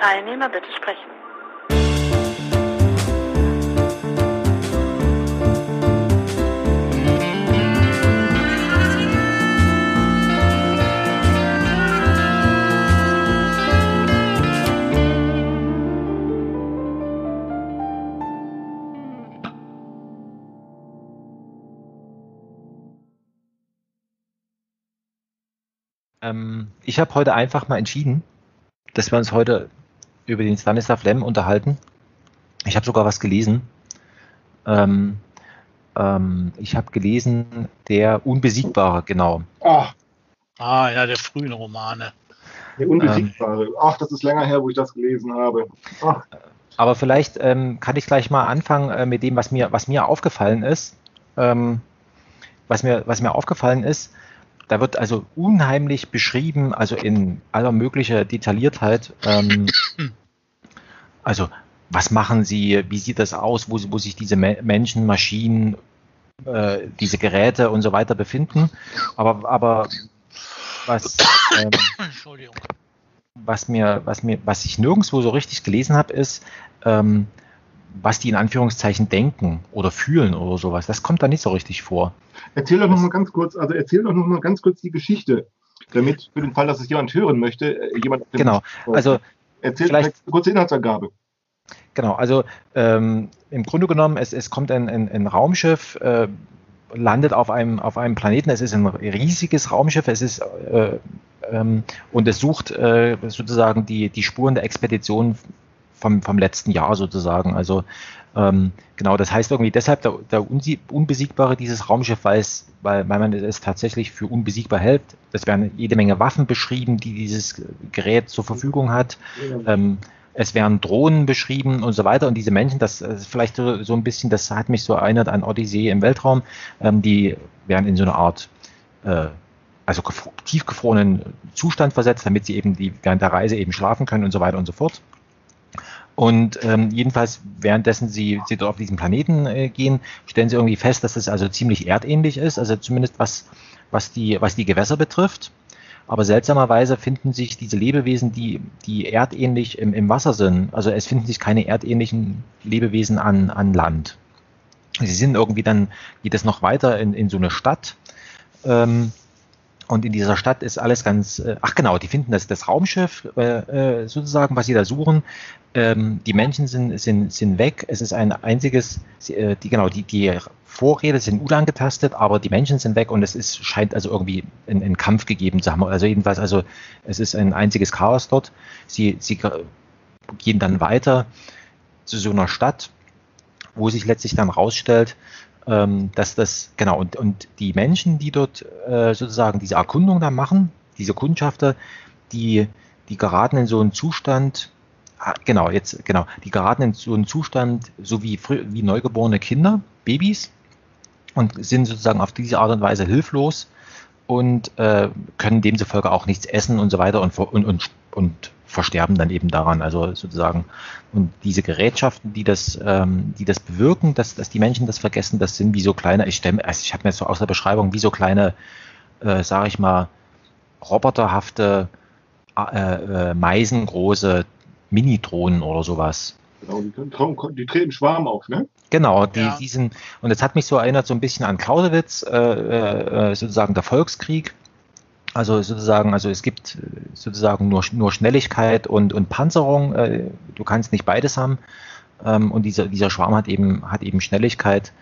Teilnehmer bitte sprechen. Ähm, ich habe heute einfach mal entschieden, dass wir uns heute über den Stanislav Lem unterhalten. Ich habe sogar was gelesen. Ähm, ähm, ich habe gelesen, der Unbesiegbare, genau. Ach, Ah, ja, der frühen Romane. der Unbesiegbare. Ach, das ist länger her, wo ich das gelesen habe. Ach, Aber vielleicht ähm, kann ich gleich mal anfangen äh, mit dem, was mir, was mir aufgefallen ist. Ähm, was, mir, was mir aufgefallen ist, da wird also unheimlich beschrieben, also in aller möglicher Detailliertheit. Ähm, also, was machen sie, wie sieht das aus, wo, wo sich diese Me Menschen, Maschinen, äh, diese Geräte und so weiter befinden. Aber, aber was, ähm, Entschuldigung. was mir, was mir, was ich nirgendwo so richtig gelesen habe, ist, ähm, was die in Anführungszeichen denken oder fühlen oder sowas. Das kommt da nicht so richtig vor. erzähl doch noch mal ganz kurz, also erzähl doch noch mal ganz kurz die Geschichte, damit für den Fall, dass es jemand hören möchte, äh, jemand Genau. Also erzähl vielleicht- vielleicht eine kurze Inhaltsangabe. Genau, also ähm, im Grunde genommen, es, es kommt ein, ein, ein Raumschiff, äh, landet auf einem, auf einem Planeten, es ist ein riesiges Raumschiff, es ist äh, ähm, und es sucht äh, sozusagen die, die Spuren der Expedition vom, vom letzten Jahr sozusagen. Also ähm, genau, das heißt irgendwie deshalb der, der Unbesiegbare dieses Raumschiff, weil es, weil, weil man es tatsächlich für unbesiegbar hält. Es werden jede Menge Waffen beschrieben, die dieses Gerät zur Verfügung hat. Ähm, es werden Drohnen beschrieben und so weiter. Und diese Menschen, das ist vielleicht so, so ein bisschen, das hat mich so erinnert an Odyssee im Weltraum, ähm, die werden in so eine Art, äh, also gefro- tiefgefrorenen Zustand versetzt, damit sie eben die, während der Reise eben schlafen können und so weiter und so fort. Und ähm, jedenfalls, währenddessen sie, sie dort auf diesen Planeten äh, gehen, stellen sie irgendwie fest, dass es also ziemlich erdähnlich ist, also zumindest was, was, die, was die Gewässer betrifft. Aber seltsamerweise finden sich diese Lebewesen, die, die erdähnlich im, im Wasser sind, also es finden sich keine erdähnlichen Lebewesen an, an Land. Sie sind irgendwie dann, geht es noch weiter in, in so eine Stadt. Ähm, und in dieser Stadt ist alles ganz, äh, ach genau, die finden das, das Raumschiff äh, äh, sozusagen, was sie da suchen. Ähm, die Menschen sind, sind, sind weg. Es ist ein einziges, äh, die, genau, die, die Vorräte sind unangetastet, aber die Menschen sind weg und es ist, scheint also irgendwie einen, Kampf gegeben zu haben. Also jedenfalls, also es ist ein einziges Chaos dort. Sie, sie gehen dann weiter zu so einer Stadt, wo sich letztlich dann rausstellt, ähm, dass das, genau, und, und die Menschen, die dort äh, sozusagen diese Erkundung da machen, diese Kundschafter, die, die geraten in so einen Zustand, ah, genau, jetzt, genau, die geraten in so einen Zustand, so wie, wie neugeborene Kinder, Babys, und sind sozusagen auf diese Art und Weise hilflos und äh, können demzufolge auch nichts essen und so weiter und, und, und, und versterben dann eben daran. Also sozusagen, und diese Gerätschaften, die das, ähm, die das bewirken, dass, dass die Menschen das vergessen, das sind wie so kleine, ich stelle, also ich habe mir so aus der Beschreibung wie so kleine, äh, sage ich mal, roboterhafte, äh, äh, meisengroße Mini-Drohnen oder sowas. Genau, die, können, die treten Schwarm auf, ne? Genau, die, Ja. die sind, und es hat mich so erinnert so ein bisschen an Clausewitz, äh, äh, sozusagen der Volkskrieg. Also sozusagen, also es gibt äh, sozusagen nur, nur Schnelligkeit und, und Panzerung. Äh, du kannst nicht beides haben. Ähm, und dieser, dieser Schwarm hat eben, hat eben Schnelligkeit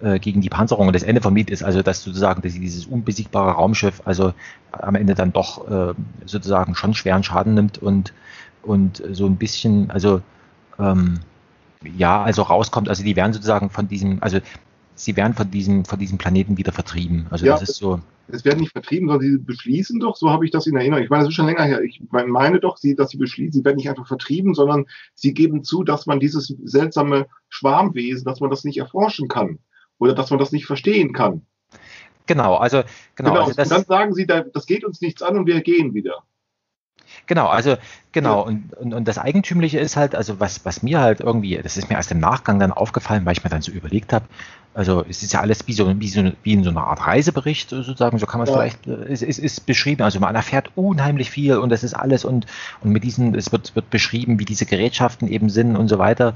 äh, gegen die Panzerung. Und das Ende vom Lied ist also, dass sozusagen dass dieses unbesiegbare Raumschiff also am Ende dann doch sozusagen schon schweren Schaden nimmt und, und so ein bisschen, also ähm, ja, also rauskommt, also die werden sozusagen von diesem, also sie werden von diesem, von diesem Planeten wieder vertrieben. Also Ja. das ist so, Es werden nicht vertrieben, sondern sie beschließen doch, so habe ich das in Erinnerung. Ich meine, das ist schon länger her. Ich meine doch, sie, dass sie beschließen, sie werden nicht einfach vertrieben, sondern sie geben zu, dass man dieses seltsame Schwarmwesen, dass man das nicht erforschen kann oder dass man das nicht verstehen kann. genau, also genau, Genau. also das, und dann sagen sie, da, das geht uns nichts an und wir gehen wieder. Genau, also genau, ja. und, und, und das Eigentümliche ist halt, also was, was mir halt irgendwie, das ist mir erst im Nachgang dann aufgefallen, weil ich mir dann so überlegt habe, also es ist ja alles wie so, wie so wie in so einer Art Reisebericht sozusagen, so kann man es ja. vielleicht, es ist, ist beschrieben, also man erfährt unheimlich viel und das ist alles und, und mit diesen, es wird, wird beschrieben, wie diese Gerätschaften eben sind und so weiter.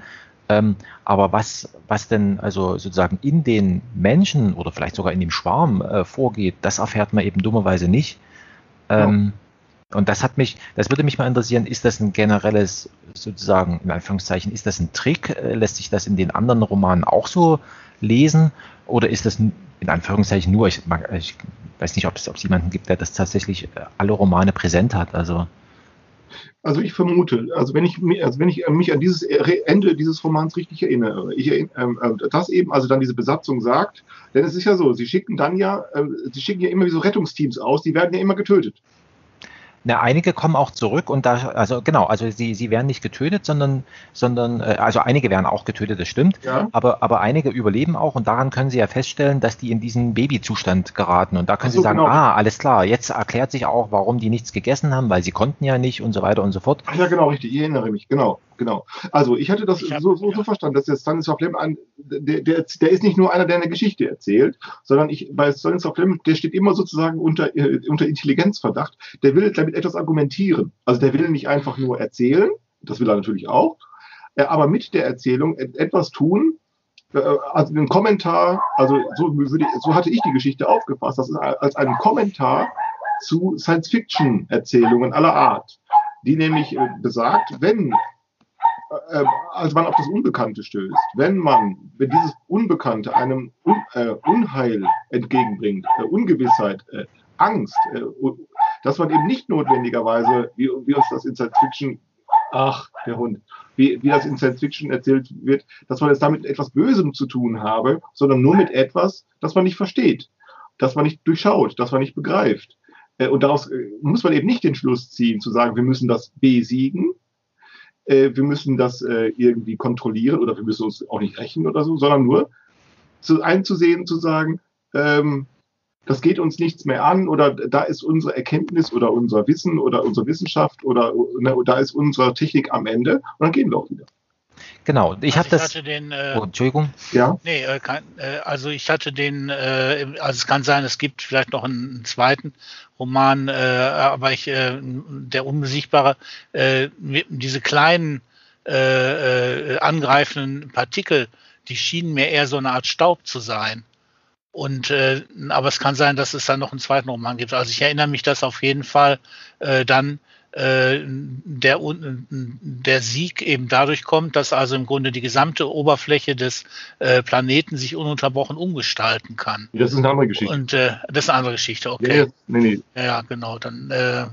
Ähm, aber was, was denn also sozusagen in den Menschen oder vielleicht sogar in dem Schwarm äh, vorgeht, das erfährt man eben dummerweise nicht. Ähm, ja. Und das hat mich, das würde mich mal interessieren, ist das ein generelles, sozusagen, in Anführungszeichen, ist das ein Trick? Äh, lässt sich das in den anderen Romanen auch so lesen? Oder ist das in Anführungszeichen nur, ich, ich weiß nicht, ob es, ob es jemanden gibt, der das tatsächlich äh, alle Romane präsent hat. Also. Also ich vermute, also wenn ich, also wenn ich mich an dieses Ende dieses Romans richtig erinnere, ich, ähm, äh, eben, also dann diese Besatzung sagt, denn es ist ja so, sie schicken dann ja, äh, sie schicken ja immer wie so Rettungsteams aus, die werden ja immer getötet. Na, einige kommen auch zurück und da, also genau, also sie, sie werden nicht getötet, sondern, sondern, äh, also einige werden auch getötet, das stimmt, ja. aber, aber einige überleben auch und daran können sie ja feststellen, dass die in diesen Babyzustand geraten und da können so, sie sagen, genau. ah, alles klar, jetzt erklärt sich auch, warum die nichts gegessen haben, weil sie konnten ja nicht und so weiter und so fort. Ach ja, genau, richtig, ich erinnere mich, genau genau. Also ich hatte das ich hab, so, so, so, verstanden, dass der Stanislaw Lem ein, der, der, der ist nicht nur einer, der eine Geschichte erzählt, sondern ich, bei Stanislaw Lem, der steht immer sozusagen unter, äh, unter Intelligenzverdacht. Der will damit etwas argumentieren. Also der will nicht einfach nur erzählen, das will er natürlich auch, äh, aber mit der Erzählung etwas tun, äh, also einen Kommentar, also so, ich, so hatte ich die Geschichte aufgefasst, das ist als einen Kommentar zu Science-Fiction-Erzählungen aller Art, die nämlich äh, besagt, wenn äh, als man auf das Unbekannte stößt, wenn man, wenn dieses Unbekannte einem Un, äh, Unheil entgegenbringt, äh, Ungewissheit, äh, Angst, äh, dass man eben nicht notwendigerweise, wie, wie uns das in Science Fiction, ach, der Hund, wie, wie das in Science Fiction erzählt wird, dass man es damit mit etwas Bösem zu tun habe, sondern nur mit etwas, das man nicht versteht, das man nicht durchschaut, das man nicht begreift. Äh, und daraus muss man eben nicht den Schluss ziehen, zu sagen, wir müssen das besiegen, äh, wir müssen das äh, irgendwie kontrollieren oder wir müssen uns auch nicht rächen oder so, sondern nur zu, einzusehen, zu sagen, ähm, das geht uns nichts mehr an oder da ist unsere Erkenntnis oder unser Wissen oder unsere Wissenschaft oder, ne, da ist unsere Technik am Ende und dann gehen wir auch wieder. Genau, ich also habe das. Den, äh, oh, Entschuldigung. Ja. Nee, äh, kann, äh, also ich hatte den, äh, also es kann sein, es gibt vielleicht noch einen, einen zweiten Roman, äh, aber ich, äh, der Unbesiegbare, äh, diese kleinen äh, äh, angreifenden Partikel, die schienen mir eher so eine Art Staub zu sein. Und äh, aber es kann sein, dass es dann noch einen zweiten Roman gibt. Also ich erinnere mich, dass auf jeden Fall äh, dann äh, der, der Sieg eben dadurch kommt, dass also im Grunde die gesamte Oberfläche des äh, Planeten sich ununterbrochen umgestalten kann. Das ist eine andere Geschichte. Und äh, das ist eine andere Geschichte, okay. Ja, nee, nee. ja genau. Dann äh,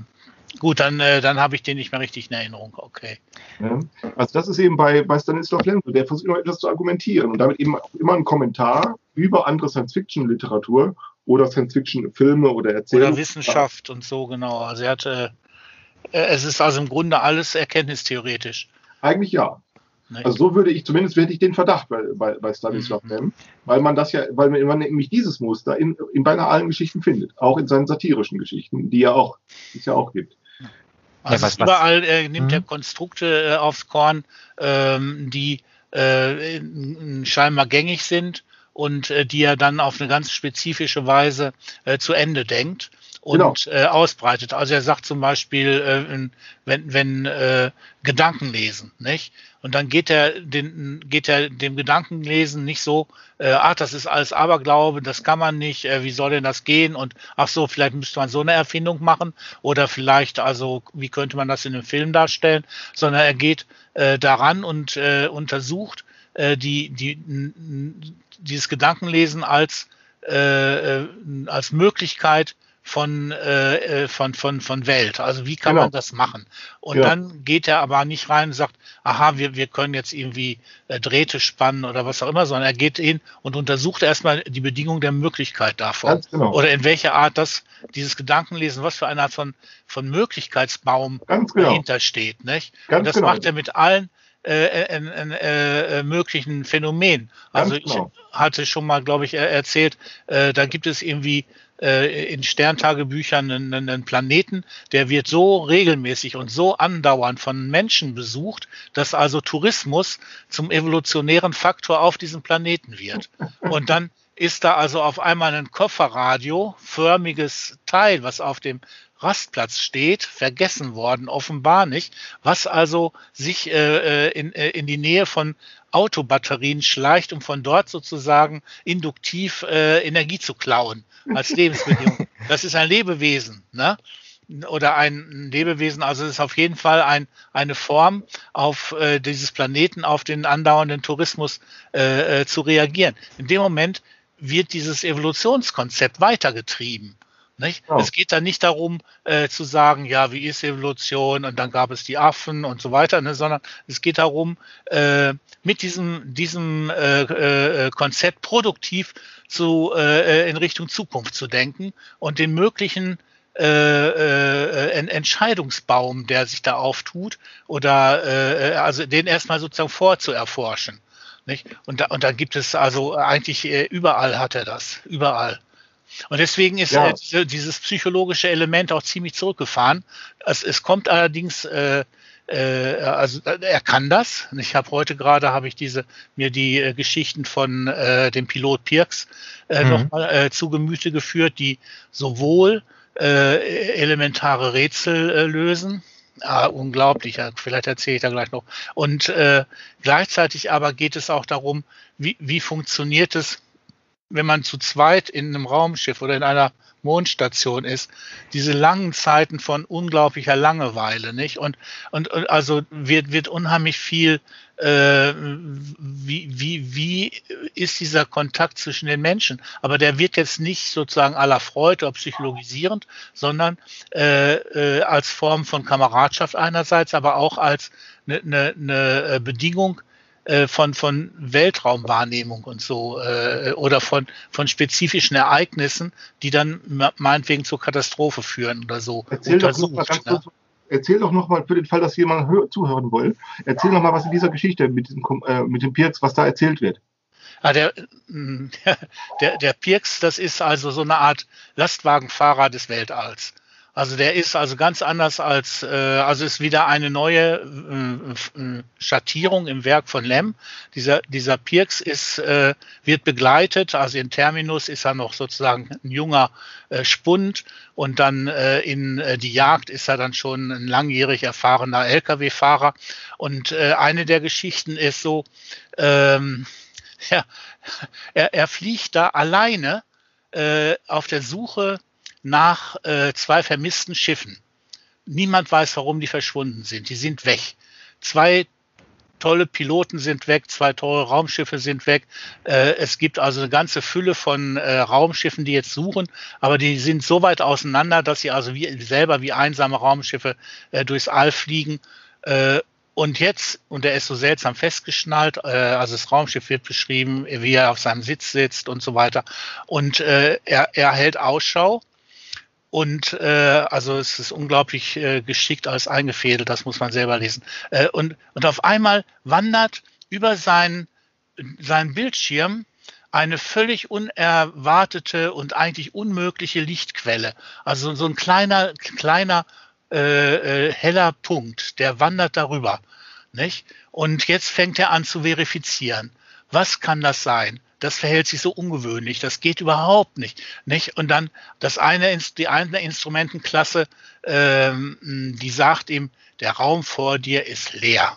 gut, dann, äh, dann habe ich den nicht mehr richtig in Erinnerung, okay. Ja, also das ist eben bei, bei Stanislaw Lem der versucht immer etwas zu argumentieren und damit eben immer ein Kommentar über andere Science-Fiction-Literatur oder Science-Fiction-Filme oder Erzählungen. Oder Wissenschaft und so, genau. Also er hatte äh, es ist also im Grunde alles erkenntnistheoretisch. Eigentlich ja. Also so würde ich, zumindest hätte ich den Verdacht bei, bei, bei Stanislav mhm. Lem, weil man das ja, weil man nämlich dieses Muster in, in beinahe allen Geschichten findet, auch in seinen satirischen Geschichten, die ja auch, die es ja auch gibt. Also ja, was, überall äh, nimmt mhm. er Konstrukte äh, aufs Korn, ähm, die äh, scheinbar gängig sind und äh, die er dann auf eine ganz spezifische Weise äh, zu Ende denkt und genau. äh, ausbreitet. Also er sagt zum Beispiel, äh, wenn, wenn äh, Gedanken lesen, nicht? Und dann geht er, den, geht er dem Gedankenlesen nicht so, äh, ach, das ist alles Aberglaube, das kann man nicht, äh, wie soll denn das gehen? Und ach so, vielleicht müsste man so eine Erfindung machen oder vielleicht, also, wie könnte man das in einem Film darstellen? Sondern er geht äh, daran und äh, untersucht äh, die, die, dieses Gedankenlesen als, äh, äh als Möglichkeit, von, äh, äh, von, von, von Welt. Also wie kann genau. man das machen? Und ja. dann geht er aber nicht rein und sagt, aha, wir, wir können jetzt irgendwie äh, Drähte spannen oder was auch immer, sondern er geht hin und untersucht erstmal die Bedingung der Möglichkeit davon. Genau. Oder in welcher Art das, dieses Gedankenlesen, was für eine Art von, von Möglichkeitsbaum genau. dahinter steht. Nicht? und das genau. macht er mit allen äh, äh, äh, möglichen Phänomen. Also genau. ich hatte schon mal, glaube ich, erzählt, äh, da gibt es irgendwie äh, in Sterntagebüchern einen, einen, Planeten, der wird so regelmäßig und so andauernd von Menschen besucht, dass also Tourismus zum evolutionären Faktor auf diesem Planeten wird. Und dann ist da also auf einmal ein Kofferradio, förmiges Teil, was auf dem Rastplatz steht, vergessen worden, offenbar nicht, was also sich äh, äh, in, äh, in die Nähe von Autobatterien schleicht, um von dort sozusagen induktiv äh, Energie zu klauen als Lebensbedingung. Das ist ein Lebewesen, ne? Oder ein Lebewesen, also es ist auf jeden Fall ein, eine Form, auf äh, dieses Planeten, auf den andauernden Tourismus äh, äh, zu reagieren. In dem Moment wird dieses Evolutionskonzept weitergetrieben. Nicht? Oh. Es geht da nicht darum äh, zu sagen, ja, wie ist Evolution und dann gab es die Affen und so weiter, ne, sondern es geht darum, äh, mit diesem, diesem äh, äh, Konzept produktiv zu, äh, in Richtung Zukunft zu denken und den möglichen äh, äh, Entscheidungsbaum, der sich da auftut, oder äh, also den erstmal sozusagen vorzuerforschen. Nicht? Und, da, und da gibt es also eigentlich äh, überall hat er das, überall. Und deswegen ist ja. äh, dieses psychologische Element auch ziemlich zurückgefahren. Es, es kommt allerdings, äh, äh, also äh, er kann das. Ich habe heute gerade habe ich diese mir die äh, Geschichten von äh, dem Pilot Pirks äh, mhm. nochmal äh, zu Gemüte geführt, die sowohl äh, elementare Rätsel lösen. Ah, unglaublich, vielleicht erzähle ich da gleich noch. Und äh, gleichzeitig aber geht es auch darum, wie, wie funktioniert es, wenn man zu zweit in einem Raumschiff oder in einer Mondstation ist, diese langen Zeiten von unglaublicher Langeweile, nicht? Und, und, und also wird, wird unheimlich viel, äh, wie, wie, wie ist dieser Kontakt zwischen den Menschen? Aber der wird jetzt nicht sozusagen aller Freude oder psychologisierend, sondern äh, äh, als Form von Kameradschaft einerseits, aber auch als eine, eine, eine Bedingung, äh, von, von Weltraumwahrnehmung und so äh, oder von, von spezifischen Ereignissen, die dann meinetwegen zur Katastrophe führen oder so. Erzähl doch noch mal ganz kurz, erzähl doch noch mal für den Fall, dass jemand zuhören will, erzähl noch mal was in dieser Geschichte mit, diesem, äh, mit dem Pirks, was da erzählt wird. Ah, der, der, der Pirks, das ist also so eine Art Lastwagenfahrer des Weltalls. Also der ist also ganz anders als, äh, also ist wieder eine neue äh, äh, Schattierung im Werk von Lem. Dieser, dieser Pirks ist, äh, wird begleitet, also in Terminus ist er noch sozusagen ein junger äh, Spund und dann äh, in äh, die Jagd ist er dann schon ein langjährig erfahrener Lkw-Fahrer. Und äh, eine der Geschichten ist so, ähm, ja, er, er fliegt da alleine äh, auf der Suche nach äh, zwei vermissten Schiffen. Niemand weiß, warum die verschwunden sind. Die sind weg. Zwei tolle Piloten sind weg, zwei tolle Raumschiffe sind weg. Äh, es gibt also eine ganze Fülle von äh, Raumschiffen, die jetzt suchen, aber die sind so weit auseinander, dass sie also wie, selber wie einsame Raumschiffe äh, durchs All fliegen. Äh, und jetzt, und er ist so seltsam festgeschnallt, äh, also das Raumschiff wird beschrieben, wie er auf seinem Sitz sitzt und so weiter. Und äh, er, er hält Ausschau und äh, also es ist unglaublich äh, geschickt alles eingefädelt, das muss man selber lesen. Äh, und, und auf einmal wandert über seinen, seinen Bildschirm eine völlig unerwartete und eigentlich unmögliche Lichtquelle. Also so ein kleiner, kleiner äh, äh, heller Punkt, der wandert darüber. Nicht? Und jetzt fängt er an zu verifizieren. Was kann das sein? Das verhält sich so ungewöhnlich, das geht überhaupt nicht. nicht? Und dann das eine, die eine Instrumentenklasse, ähm, die sagt ihm, der Raum vor dir ist leer.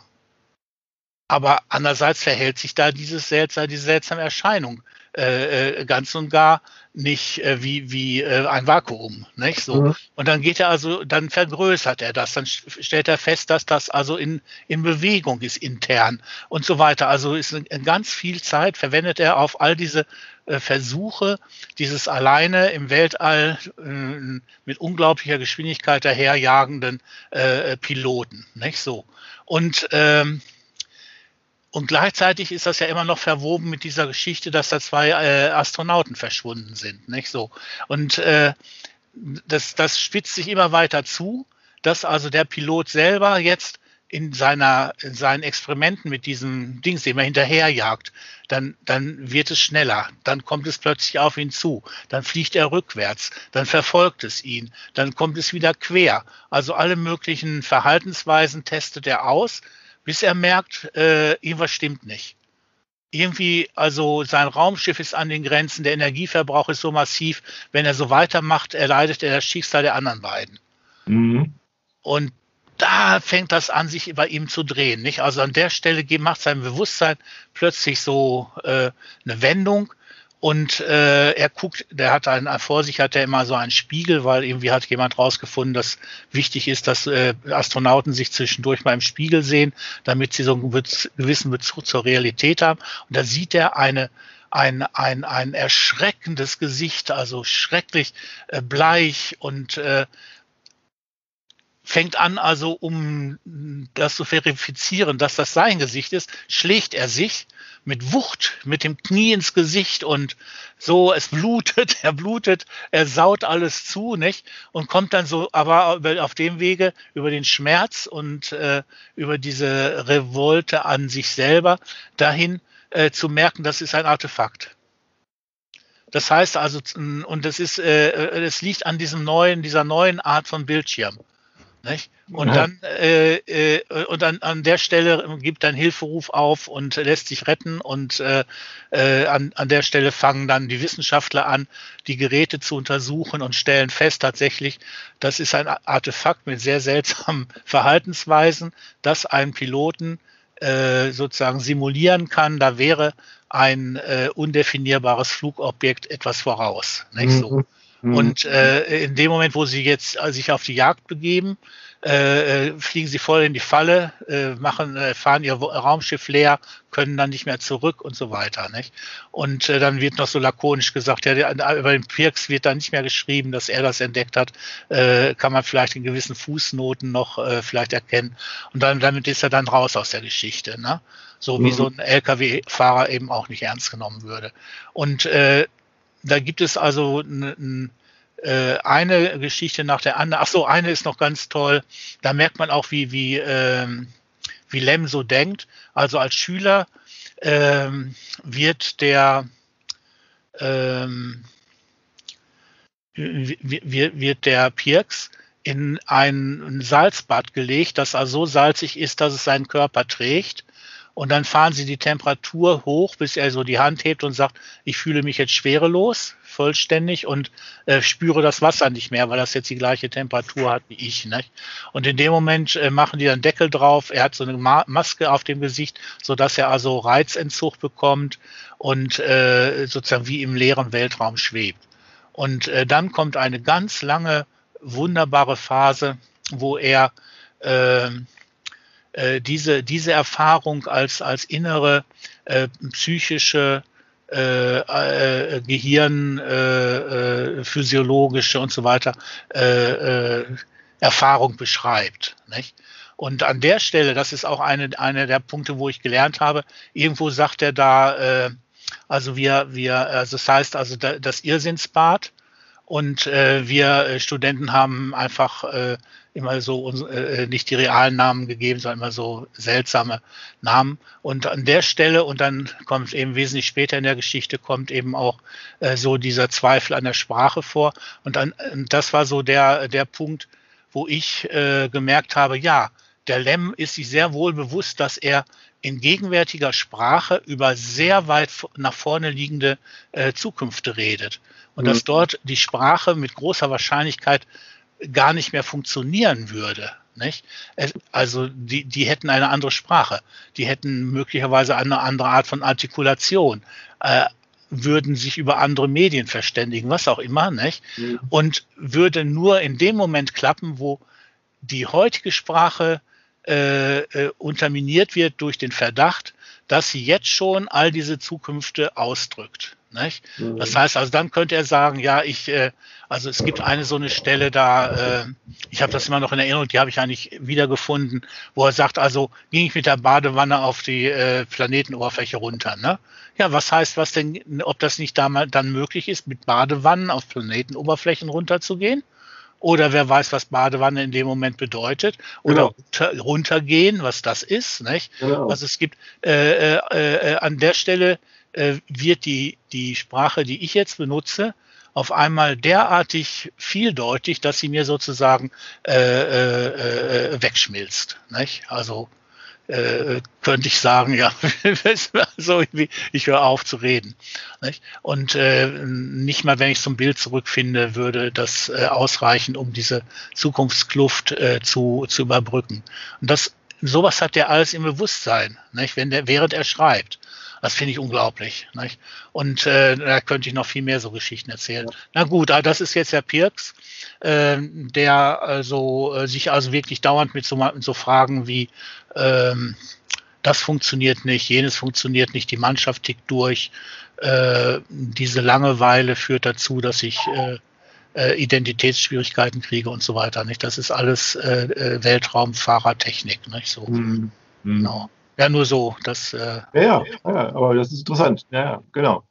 Aber andererseits verhält sich da dieses seltsame, diese seltsame Erscheinung äh, äh, ganz und gar nicht äh, wie, wie äh, ein Vakuum. Nicht? So. Mhm. Und dann geht er also, dann vergrößert er das, dann stellt er fest, dass das also in, in Bewegung ist intern und so weiter. Also ist ganz viel Zeit verwendet er auf all diese äh, Versuche, dieses alleine im Weltall äh, mit unglaublicher Geschwindigkeit daherjagenden äh, Piloten. Nicht so. Und ähm, und gleichzeitig ist das ja immer noch verwoben mit dieser Geschichte, dass da zwei äh, Astronauten verschwunden sind, nicht so. Und äh, das, das spitzt sich immer weiter zu, dass also der Pilot selber jetzt in seiner, in seinen Experimenten mit diesem Dings, dem er hinterherjagt, dann, dann wird es schneller, dann kommt es plötzlich auf ihn zu, dann fliegt er rückwärts, dann verfolgt es ihn, dann kommt es wieder quer. Also alle möglichen Verhaltensweisen testet er aus, bis er merkt, äh, irgendwas stimmt nicht. Irgendwie, also sein Raumschiff ist an den Grenzen, der Energieverbrauch ist so massiv, wenn er so weitermacht, erleidet er das Schicksal der anderen beiden. Mhm. Und da fängt das an, sich bei ihm zu drehen. Nicht? Also an der Stelle macht sein Bewusstsein plötzlich so äh, eine Wendung und äh, er guckt, der hat einen vor sich hat er immer so einen Spiegel, weil irgendwie hat jemand rausgefunden, dass wichtig ist, dass äh, Astronauten sich zwischendurch mal im Spiegel sehen, damit sie so einen gewissen Bezug zur Realität haben. Und da sieht er eine ein, ein, ein erschreckendes Gesicht, also schrecklich äh, bleich und äh, fängt an, also um das zu verifizieren, dass das sein Gesicht ist, schlägt er sich mit Wucht mit dem Knie ins Gesicht und so, es blutet, er blutet, er saut alles zu, nicht? Und kommt dann so, aber auf dem Wege über den Schmerz und äh, über diese Revolte an sich selber dahin äh, zu merken, das ist ein Artefakt. Das heißt also, und das ist, äh, es liegt an diesem neuen, dieser neuen Art von Bildschirm. Nicht? Und ja. dann äh, äh, und dann an der Stelle gibt dann Hilferuf auf und lässt sich retten und äh, äh, an, an der Stelle fangen dann die Wissenschaftler an, die Geräte zu untersuchen und stellen fest tatsächlich, das ist ein Artefakt mit sehr seltsamen Verhaltensweisen, das einen Piloten äh, sozusagen simulieren kann. Da wäre ein äh, undefinierbares Flugobjekt etwas voraus. Nicht so. Mhm. Und äh, in dem Moment, wo sie jetzt äh, sich auf die Jagd begeben, äh, äh, fliegen sie voll in die Falle, äh, machen, äh, fahren ihr Raumschiff leer, können dann nicht mehr zurück und so weiter. Nicht? Und äh, dann wird noch so lakonisch gesagt, ja, der, über den Pirks wird da nicht mehr geschrieben, dass er das entdeckt hat, äh, kann man vielleicht in gewissen Fußnoten noch äh, vielleicht erkennen. Und dann damit ist er dann raus aus der Geschichte. Ne? So wie mhm. so ein LKW-Fahrer eben auch nicht ernst genommen würde. Und äh, da gibt es also äh, eine Geschichte nach der anderen. Ach so, eine ist noch ganz toll. Da merkt man auch, wie, wie, ähm, wie Lem so denkt. Also als Schüler ähm, wird der ähm, wird der Pirks in ein Salzbad gelegt, das also so salzig ist, dass es seinen Körper trägt. Und dann fahren sie die Temperatur hoch, bis er so die Hand hebt und sagt, ich fühle mich jetzt schwerelos, vollständig und äh, spüre das Wasser nicht mehr, weil das jetzt die gleiche Temperatur hat wie ich. Nicht? Und in dem Moment äh, machen die dann Deckel drauf. Er hat so eine Ma Maske auf dem Gesicht, so dass er also Reizentzug bekommt und äh, sozusagen wie im leeren Weltraum schwebt. Und äh, dann kommt eine ganz lange, wunderbare Phase, wo er äh, diese, diese Erfahrung als, als innere äh, psychische äh, äh, Gehirn, äh, äh, physiologische und so weiter äh, äh, Erfahrung beschreibt. Nicht? Und an der Stelle, das ist auch eine, eine der Punkte, wo ich gelernt habe, irgendwo sagt er da, äh, also wir, wir, also das heißt also das Irrsinnsbad und äh, wir äh, Studenten haben einfach äh, immer so äh, nicht die realen Namen gegeben, sondern immer so seltsame Namen. Und an der Stelle, und dann kommt eben wesentlich später in der Geschichte, kommt eben auch äh, so dieser Zweifel an der Sprache vor. Und dann, das war so der, der Punkt, wo ich äh, gemerkt habe, ja, der Lem ist sich sehr wohl bewusst, dass er in gegenwärtiger Sprache über sehr weit nach vorne liegende äh, Zukünfte redet. Und mhm. dass dort die Sprache mit großer Wahrscheinlichkeit gar nicht mehr funktionieren würde. Nicht? Also die, die hätten eine andere Sprache, die hätten möglicherweise eine andere Art von Artikulation, äh, würden sich über andere Medien verständigen, was auch immer, nicht? Mhm. Und würde nur in dem Moment klappen, wo die heutige Sprache äh, äh, unterminiert wird durch den Verdacht, dass sie jetzt schon all diese Zukünfte ausdrückt. Mhm. Das heißt, also dann könnte er sagen, ja, ich, äh, also es gibt eine so eine Stelle da, äh, ich habe das immer noch in Erinnerung, die habe ich eigentlich wiedergefunden, wo er sagt, also ging ich mit der Badewanne auf die äh, Planetenoberfläche runter. Ne? Ja, was heißt was denn, ob das nicht damals dann möglich ist, mit Badewannen auf Planetenoberflächen runterzugehen? oder wer weiß, was Badewanne in dem Moment bedeutet, oder genau. runtergehen, was das ist, nicht? Genau. Also es gibt äh, äh, äh, an der Stelle äh, wird die, die Sprache, die ich jetzt benutze, auf einmal derartig vieldeutig, dass sie mir sozusagen äh, äh, äh wegschmilzt. Nicht? Also äh, könnte ich sagen, ja, so ich höre auf zu reden. Nicht? Und äh, nicht mal, wenn ich zum Bild zurückfinde, würde das äh, ausreichen, um diese Zukunftskluft äh, zu, zu überbrücken. Und das, sowas hat der alles im Bewusstsein, nicht? wenn der, während er schreibt. Das finde ich unglaublich. Nicht? Und äh, da könnte ich noch viel mehr so Geschichten erzählen. Ja. Na gut, ah, das ist jetzt der Pirks, äh, der also äh, sich also wirklich dauernd mit so, mit so Fragen wie ähm, das funktioniert nicht, jenes funktioniert nicht, die Mannschaft tickt durch. Äh, diese Langeweile führt dazu, dass ich äh, äh, Identitätsschwierigkeiten kriege und so weiter. Nicht? Das ist alles äh, äh Weltraumfahrertechnik. Nicht? So. Mhm. Genau. Ja, nur so. Das, äh, ja, ja, ja, aber das ist interessant. Ja, ja genau.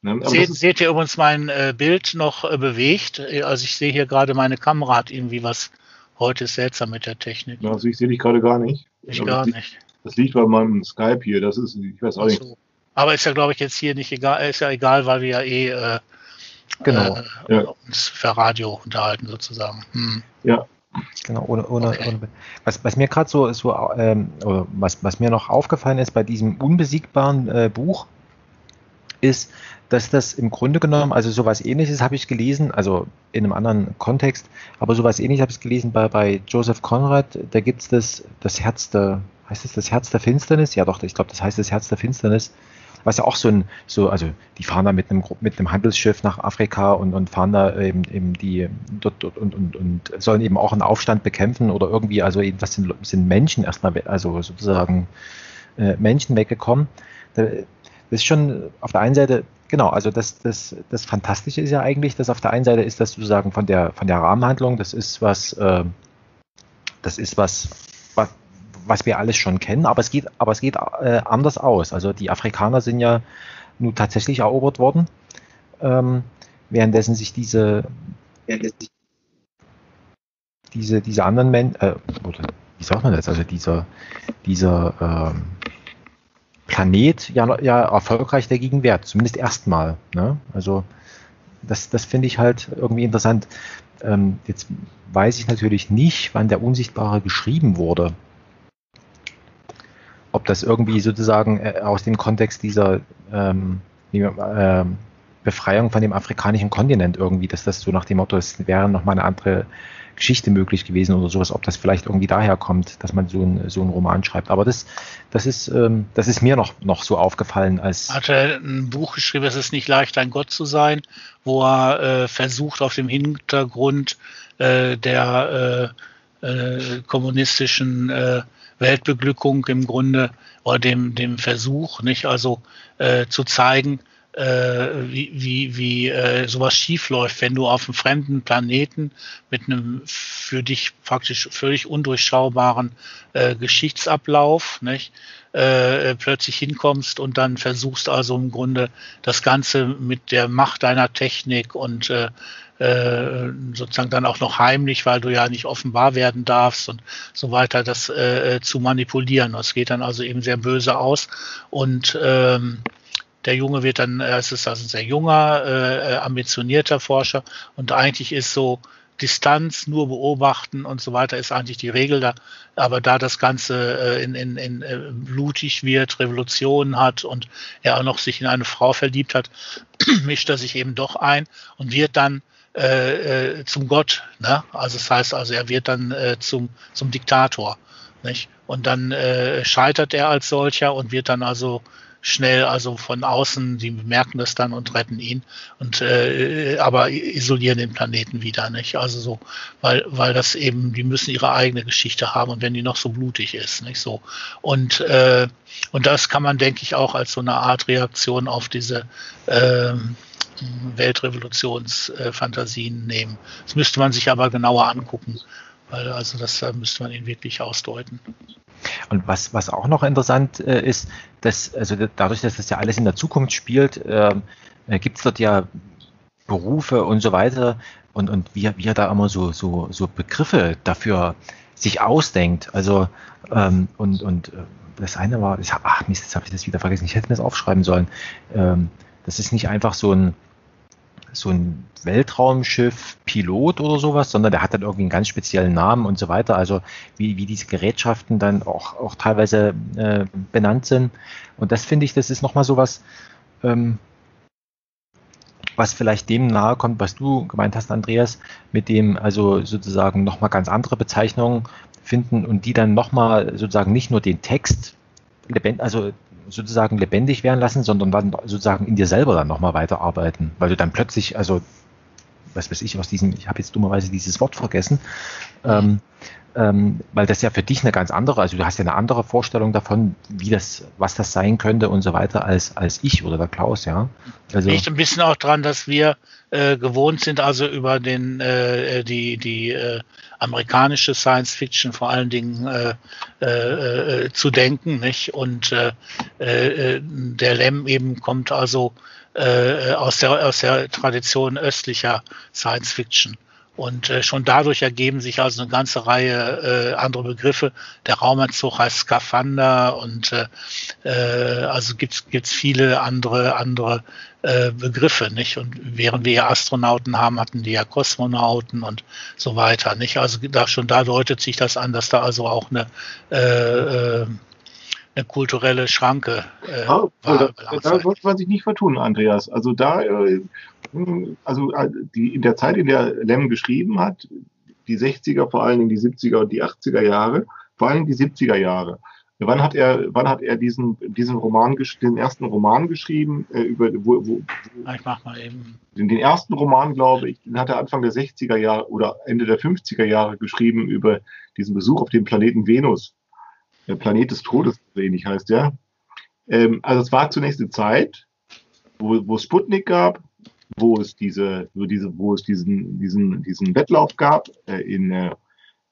Ne? Seht, seht, ihr übrigens mein äh, Bild noch äh, bewegt? Also ich sehe hier gerade meine Kamera hat irgendwie was. Heute ist seltsam mit der Technik. Also ich sehe dich gerade gar nicht. Ich aber gar das nicht. das liegt bei meinem Skype hier. Das ist, ich weiß auch so. nicht. Aber ist ja, glaube ich, jetzt hier nicht egal. Ist ja egal, weil wir ja eh äh, genau. Äh, ja. uns für Radio unterhalten sozusagen. Hm. Ja, Genau, ohne, ohne, okay. ohne was, was mir gerade so, so ähm, was, was mir noch aufgefallen ist bei diesem unbesiegbaren äh, Buch, ist, dass das im Grunde genommen, also sowas ähnliches habe ich gelesen, also in einem anderen Kontext, aber sowas ähnliches habe ich gelesen bei, bei Joseph Conrad, da gibt es das, das Herz der, heißt es das Herz der Finsternis? Ja doch, ich glaube, das heißt das Herz der Finsternis was ja auch so ein, so, also die fahren da mit einem, mit einem Handelsschiff nach Afrika und, und fahren da eben, eben die dort, dort und, und, und sollen eben auch einen Aufstand bekämpfen oder irgendwie, also eben, das sind, sind Menschen erstmal, also sozusagen äh, Menschen weggekommen. Das ist schon auf der einen Seite, genau, also das, das, das Fantastische ist ja eigentlich, dass auf der einen Seite ist das sozusagen von der, von der Rahmenhandlung, das ist was, äh, das ist was, was wir alles schon kennen, aber es geht, aber es geht äh, anders aus. Also die Afrikaner sind ja nun tatsächlich erobert worden, ähm, währenddessen sich diese, diese, diese anderen Menschen, äh, oder wie sagt man das, also dieser, dieser ähm, Planet ja, ja erfolgreich dagegen wehrt, zumindest erstmal. Ne? Also das, das finde ich halt irgendwie interessant. Ähm, jetzt weiß ich natürlich nicht, wann der Unsichtbare geschrieben wurde ob das irgendwie sozusagen äh, aus dem Kontext dieser ähm, äh, Befreiung von dem afrikanischen Kontinent irgendwie, dass das so nach dem Motto, es wäre nochmal eine andere Geschichte möglich gewesen oder sowas, ob das vielleicht irgendwie daher kommt, dass man so, ein, so einen Roman schreibt. Aber das, das ist, ähm, das ist mir noch, noch so aufgefallen als. Hat er ein Buch geschrieben, es ist nicht leicht, ein Gott zu sein, wo er äh, versucht, auf dem Hintergrund äh, der äh, äh kommunistischen äh, Weltbeglückung im Grunde oder dem, dem Versuch, nicht? Also äh, zu zeigen, äh, wie, wie, wie äh, sowas schiefläuft, wenn du auf einem fremden Planeten mit einem für dich praktisch völlig undurchschaubaren äh, Geschichtsablauf nicht, äh, plötzlich hinkommst und dann versuchst also im Grunde das Ganze mit der Macht deiner Technik und äh, äh, sozusagen dann auch noch heimlich, weil du ja nicht offenbar werden darfst und so weiter, das äh, zu manipulieren. Das geht dann also eben sehr böse aus und ähm, der Junge wird dann, es ist also ein sehr junger, äh, ambitionierter Forscher und eigentlich ist so Distanz, nur beobachten und so weiter ist eigentlich die Regel da. Aber da das Ganze äh, in, in, in äh, blutig wird, Revolutionen hat und er auch noch sich in eine Frau verliebt hat, mischt er sich eben doch ein und wird dann äh, äh, zum Gott. Ne? Also das heißt also, er wird dann äh, zum, zum Diktator. Nicht? Und dann äh, scheitert er als solcher und wird dann also schnell, also von außen, die merken das dann und retten ihn und äh, aber isolieren den Planeten wieder, nicht? Also so, weil, weil das eben, die müssen ihre eigene Geschichte haben und wenn die noch so blutig ist, nicht so. Und, äh, und das kann man, denke ich, auch als so eine Art Reaktion auf diese äh, Weltrevolutionsfantasien nehmen. Das müsste man sich aber genauer angucken, weil also das da müsste man ihn wirklich ausdeuten. Und was, was auch noch interessant äh, ist, dass, also dadurch, dass das ja alles in der Zukunft spielt, ähm, äh, gibt es dort ja Berufe und so weiter, und, und wie, wie er da immer so, so, so Begriffe dafür sich ausdenkt. Also, ähm, und, und äh, das eine war, das, ach Mist, jetzt habe ich das wieder vergessen, ich hätte mir das aufschreiben sollen. Ähm, das ist nicht einfach so ein, so ein Weltraumschiff Pilot oder sowas, sondern der hat dann irgendwie einen ganz speziellen Namen und so weiter. Also wie, wie diese Gerätschaften dann auch, auch teilweise äh, benannt sind. Und das finde ich, das ist nochmal sowas, ähm, was vielleicht dem nahe kommt, was du gemeint hast, Andreas, mit dem also sozusagen nochmal ganz andere Bezeichnungen finden und die dann nochmal sozusagen nicht nur den Text also sozusagen lebendig werden lassen, sondern dann sozusagen in dir selber dann nochmal weiterarbeiten, weil du dann plötzlich, also was weiß ich, aus diesem, ich habe jetzt dummerweise dieses Wort vergessen, ähm, ähm, weil das ja für dich eine ganz andere, also du hast ja eine andere Vorstellung davon, wie das, was das sein könnte und so weiter, als, als ich oder der Klaus, ja. Also liegt ein bisschen auch dran, dass wir äh, gewohnt sind, also über den äh, die die äh, amerikanische Science Fiction vor allen Dingen äh, äh, äh zu denken, nicht? Und äh, äh, der Lem eben kommt also äh, aus der aus der Tradition östlicher Science Fiction. Und äh, schon dadurch ergeben sich also eine ganze Reihe äh, andere Begriffe. Der Raumanzug heißt Skafander und äh, äh, also gibt's gibt's viele andere andere äh, Begriffe, nicht? Und während wir ja Astronauten haben, hatten die ja Kosmonauten und so weiter, nicht? Also da schon da deutet sich das an, dass da also auch eine äh, äh, eine kulturelle Schranke äh, ah, war. Da, da sollte man sich nicht vertun, Andreas. Also da äh, also äh, die, in der Zeit, in der Lem geschrieben hat, die 60er, vor allen Dingen die 70er und die 80er Jahre, vor allen Dingen die 70er Jahre. Wann hat er, wann hat er diesen, diesen Roman, den ersten Roman geschrieben? Äh, über, wo, wo, ich mach mal eben. Den, den ersten Roman, glaube ich, den hat er Anfang der 60er Jahre oder Ende der 50er Jahre geschrieben über diesen Besuch auf dem Planeten Venus. Planet des Todes, ähnlich heißt der. Ähm, also es war zunächst eine Zeit, wo, wo es Sputnik gab, wo es diese, wo diese, wo es diesen, diesen, diesen Wettlauf gab, äh, in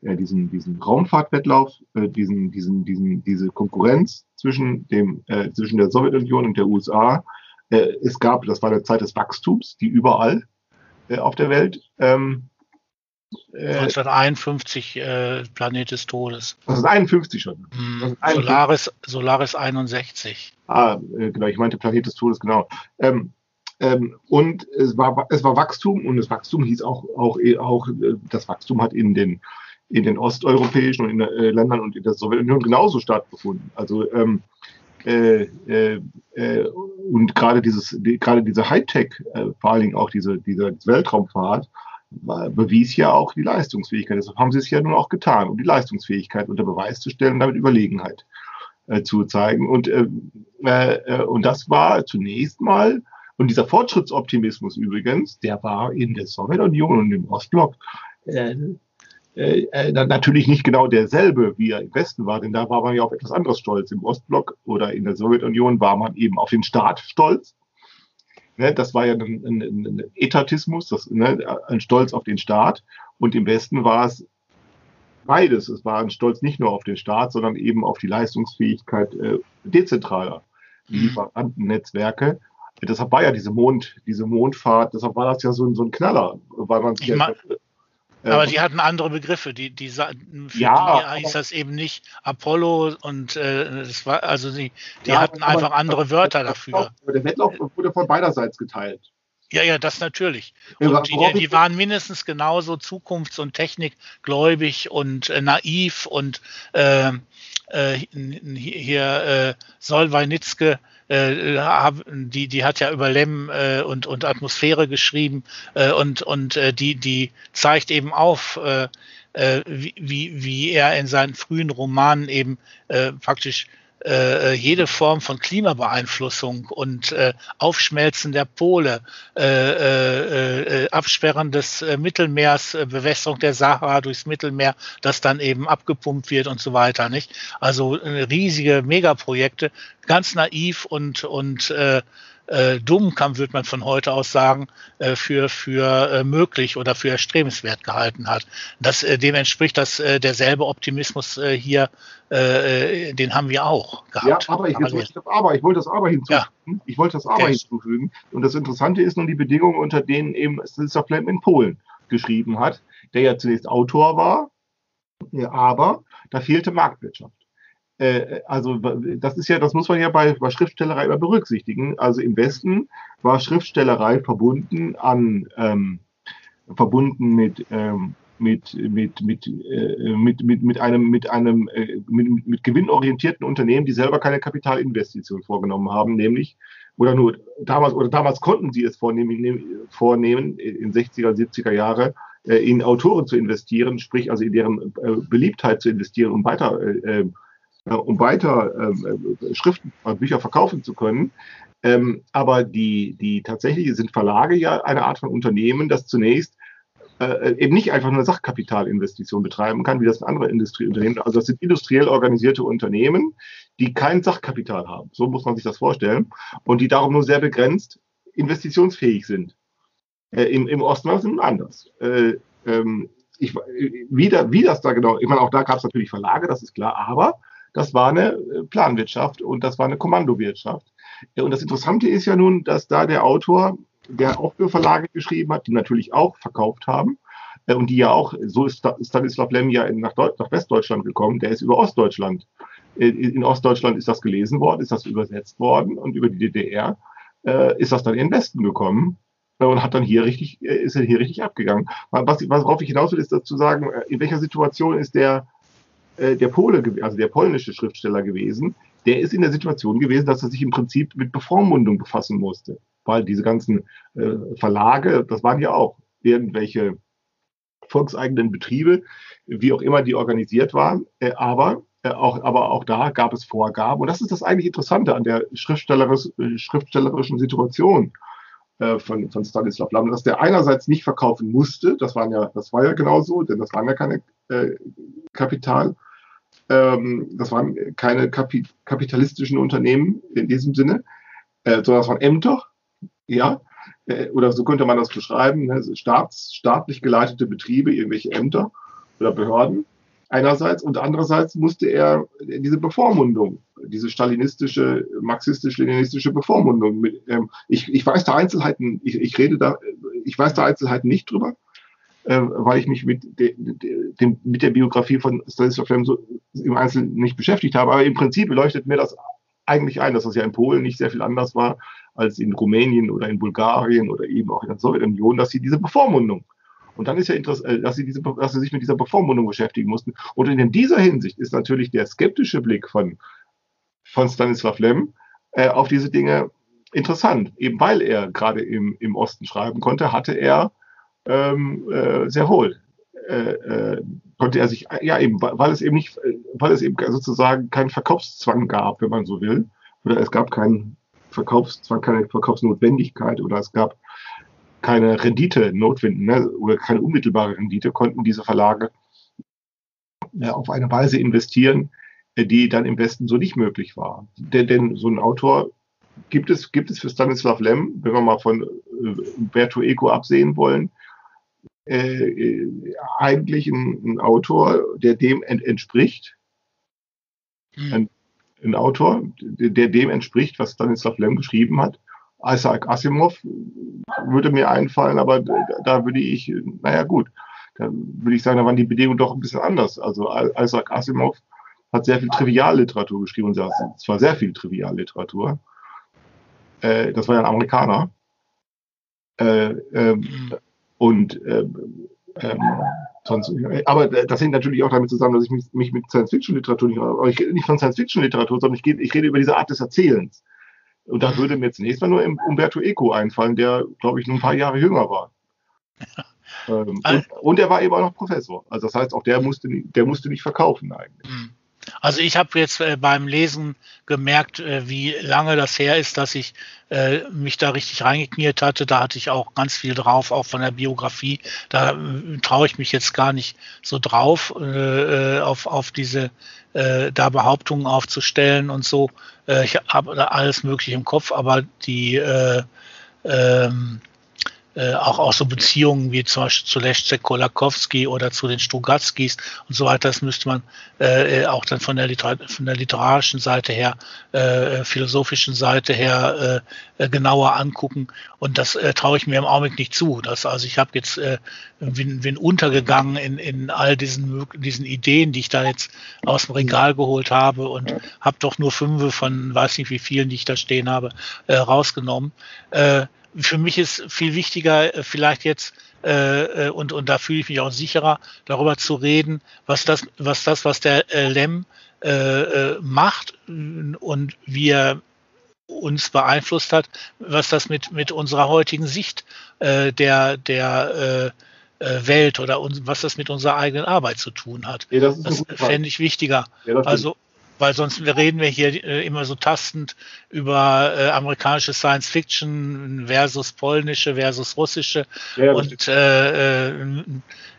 äh, diesen, diesen Raumfahrtwettlauf, äh, diesen, diesen, diesen, diese Konkurrenz zwischen dem, äh, zwischen der Sowjetunion und der USA. Äh, es gab, das war der Zeit des Wachstums, die überall äh, auf der Welt. Ähm, 1951 äh, Planet des Todes. Das ist 51 schon. Mm, Solaris, Solaris 61. Ah, äh, genau, ich meinte Planet des Todes, genau. Ähm, ähm, und es war, es war Wachstum und das Wachstum hieß auch, auch, auch äh, das Wachstum hat in den, in den osteuropäischen und in, äh, Ländern und in der Sowjetunion genauso stattgefunden. Also ähm, äh, äh, äh, und gerade dieses, die, gerade diese Hightech, äh, vor allen Dingen auch diese, diese Weltraumfahrt, bewies ja auch die Leistungsfähigkeit. Deshalb haben sie es ja nun auch getan, um die Leistungsfähigkeit unter Beweis zu stellen und damit Überlegenheit äh, zu zeigen. Und, äh, äh, und das war zunächst mal und dieser Fortschrittsoptimismus übrigens, der war in der Sowjetunion und im Ostblock äh, äh, äh natürlich nicht genau derselbe, wie er im Westen war, denn da war man ja auf etwas anderes stolz. Im Ostblock oder in der Sowjetunion war man eben auf den Staat stolz. Ne, das war ja ein, ein, ein Etatismus, das, ne, ein Stolz auf den Staat. Und im Westen war es beides. Es war ein Stolz nicht nur auf den Staat, sondern eben auf die Leistungsfähigkeit äh, dezentraler mhm. Lieferantennetzwerke deshalb war ja diese Mond, diese Mondfahrt, deshalb war das ja so, so ein Knaller, weil man ich mein, äh, aber die hatten andere Begriffe. Die, die für ja, die hieß das eben nicht Apollo und äh, das war also die, die ja, hatten einfach andere Wörter dafür. Der Wettlauf wurde von beiderseits geteilt. Ja, ja, das natürlich. Und die, die waren mindestens genauso zukunfts- und technikgläubig und äh, naiv und äh, äh, hier äh, Solweinitzke äh, die, die hat ja über Lem äh, und, und Atmosphäre geschrieben äh, und, und äh, die, die zeigt eben auf, äh, äh, wie, wie er in seinen frühen Romanen eben äh, praktisch äh, jede Form von Klimabeeinflussung und äh, Aufschmelzen der Pole, äh, äh, äh, Absperren des äh, Mittelmeers, äh, Bewässerung der Sahara durchs Mittelmeer, das dann eben abgepumpt wird und so weiter, nicht? Also äh, riesige Megaprojekte, ganz naiv und und äh, dumm kann, würde man von heute aus sagen, äh, für, für äh, möglich oder für erstrebenswert gehalten hat. Das, äh, dem entspricht das äh, derselbe Optimismus äh, hier, äh, äh den haben wir auch gehabt. Ja, aber ich, jetzt wollte das aber, ich wollte das aber hinzufügen. Ja. Ich wollte das aber okay. hinzufügen. Und das Interessante ist nun die Bedingungen, unter denen eben, ja vielleicht in Polen. geschrieben hat, der ja zunächst Autor war, aber da fehlte Marktwirtschaft. Äh, also das ist ja, das muss man ja bei, bei Schriftstellerei immer berücksichtigen. Also im Westen war Schriftstellerei verbunden an ähm, verbunden mit ähm, mit, mit, mit, äh, mit, mit, mit einem, mit einem äh, mit, mit gewinnorientierten Unternehmen, die selber keine Kapitalinvestition vorgenommen haben, nämlich oder nur damals oder damals konnten sie es vornehmen, vornehmen in 60er, 70er Jahre äh, in Autoren zu investieren, sprich also in deren äh, Beliebtheit zu investieren, um weiter äh, äh, um weiter ähm, äh, Schriften, Bücher verkaufen zu können. Ähm, aber die, die tatsächlich sind Verlage ja eine Art von Unternehmen, das zunächst äh, eben nicht einfach nur Sachkapitalinvestition betreiben kann, wie das andere Industrieunternehmen. Also das sind industriell organisierte Unternehmen, die kein Sachkapital haben. So muss man sich das vorstellen. Und die darum nur sehr begrenzt investitionsfähig sind. Äh, im, Im Osten war es anders. Äh, ähm, ich, wie, da, wie das da genau, ich meine, auch da gab es natürlich Verlage, das ist klar, aber das war eine äh, Planwirtschaft und das war eine Kommandowirtschaft. Und das Interessante ist ja nun, dass da der Autor, der auch für Verlage geschrieben hat, die natürlich auch verkauft haben, äh, und die ja auch, so ist Stanislav Lem ja nach, nach Westdeutschland gekommen, der ist über Ostdeutschland. Äh, in Ostdeutschland ist das gelesen worden, ist das übersetzt worden und über die DDR ist das dann in den Westen gekommen und hat dann hier richtig, ist er hier richtig abgegangen. Was, worauf ich hinaus will, ist dazu sagen, in welcher Situation ist der äh, der Pole, also der polnische Schriftsteller gewesen, der ist in der Situation gewesen, dass er sich im Prinzip mit Bevormundung befassen musste. Weil diese ganzen äh, Verlage, das waren ja auch irgendwelche volkseigenen Betriebe, wie auch immer die organisiert waren, äh, aber äh, auch, aber auch da gab es Vorgaben. Und das ist das eigentlich Interessante an der schriftstellerisch, äh, schriftstellerischen Situation äh, von, von Stanislav Lam, dass der einerseits nicht verkaufen musste, das, waren ja, das war ja genauso, denn das waren ja keine Kapital, ähm, das waren keine Kapi kapitalistischen Unternehmen in diesem Sinne, äh, sondern das waren Ämter, ja, äh, oder so könnte man das beschreiben, ne? Staats, staatlich geleitete Betriebe, irgendwelche Ämter oder Behörden einerseits und andererseits musste er diese Bevormundung, diese stalinistische, marxistisch-leninistische Bevormundung mit, ähm, ich, ich weiß da Einzelheiten, ich, ich rede da, ich weiß da Einzelheiten nicht drüber, äh, weil ich mich mit, de, de, dem, mit der Biografie von Stanislaw Lem so im Einzelnen nicht beschäftigt habe. Aber im Prinzip leuchtet mir das eigentlich ein, dass das ja in Polen nicht sehr viel anders war als in Rumänien oder in Bulgarien oder eben auch in der Sowjetunion, dass sie diese Bevormundung und dann ist ja interessant, äh, dass sie, diese, dass sie sich mit dieser Bevormundung beschäftigen mussten. Und in dieser Hinsicht ist natürlich der skeptische Blick von, von Stanislav Lem äh, auf diese Dinge interessant. Eben weil er gerade im, im Osten schreiben konnte, hatte er ähm, äh, sehr wohl äh, äh, konnte er sich, ja eben, weil es eben nicht, weil es eben sozusagen keinen Verkaufszwang gab, wenn man so will, oder es gab keinen Verkaufszwang, keine Verkaufsnotwendigkeit, oder es gab keine Rendite notwendig, ne, oder keine unmittelbare Rendite, konnten diese Verlage ja, auf eine Weise investieren, die dann im Westen so nicht möglich war. Denn, denn so ein Autor gibt es, gibt es für Stanislav Lem, wenn wir mal von äh, Umberto Eco absehen wollen, äh, eigentlich ein, ein, Autor, der dem ent entspricht. Hm. Ein, ein, Autor, der dem entspricht, was Stanislav Lem geschrieben hat. Isaac Asimov würde mir einfallen, aber da würde ich, naja gut, da würde ich sagen, da waren die Bedingungen doch ein bisschen anders. Also Isaac Asimov hat sehr viel Trivialliteratur geschrieben und zwar sehr viel Trivialliteratur. Äh, das war ja ein Amerikaner. Äh, ähm, mhm. Und ähm, ähm, sonst, aber das hängt natürlich auch damit zusammen, dass ich mich, mich mit Science-Fiction-Literatur nicht, aber ich rede nicht von Science-Fiction-Literatur, sondern ich, ich rede über diese Art des Erzählens. Und da würde mir zunächst mal nur Umberto Eco einfallen, der, glaube ich, nur ein paar Jahre jünger war. Ähm, und, und, er war eben auch noch Professor. Also das heißt, auch der musste, der musste nicht verkaufen eigentlich. Also ich habe jetzt äh, beim Lesen gemerkt, äh, wie lange das her ist, dass ich äh, mich da richtig reingekniert hatte. Da hatte ich auch ganz viel drauf, auch von der Biografie. Da äh, traue ich mich jetzt gar nicht so drauf, äh, auf, auf diese äh, da Behauptungen aufzustellen und so. Äh, ich habe alles mögliche im Kopf, aber die, äh, ähm, äh, auch, auch so Beziehungen wie zum Beispiel zu Leszek Kolakowski oder zu den Strugatskis und so weiter, das müsste man äh, auch dann von der, von der literarischen Seite her, äh, philosophischen Seite her äh, genauer angucken. Und das äh, traue ich mir im Augenblick nicht zu. Das, also ich habe jetzt äh, bin, bin untergegangen in, in all diesen, diesen Ideen, die ich da jetzt aus dem Regal geholt habe und habe doch nur fünf von weiß nicht wie vielen, die ich da stehen habe, äh, rausgenommen. Äh, für mich ist viel wichtiger, äh, vielleicht jetzt, äh, äh, und, und da fühle ich mich auch sicherer, darüber zu reden, was das, was das, was der äh, Lem äh, äh, macht und wie er uns beeinflusst hat, was das mit, mit unserer heutigen Sicht äh, der, der äh, Welt oder uns, was das mit unserer eigenen Arbeit zu tun hat. Ja, das, das fände ich wichtiger. Ja, also weil sonst reden wir hier äh, immer so tastend über äh, amerikanische Science Fiction versus polnische versus russische ja, und äh, äh,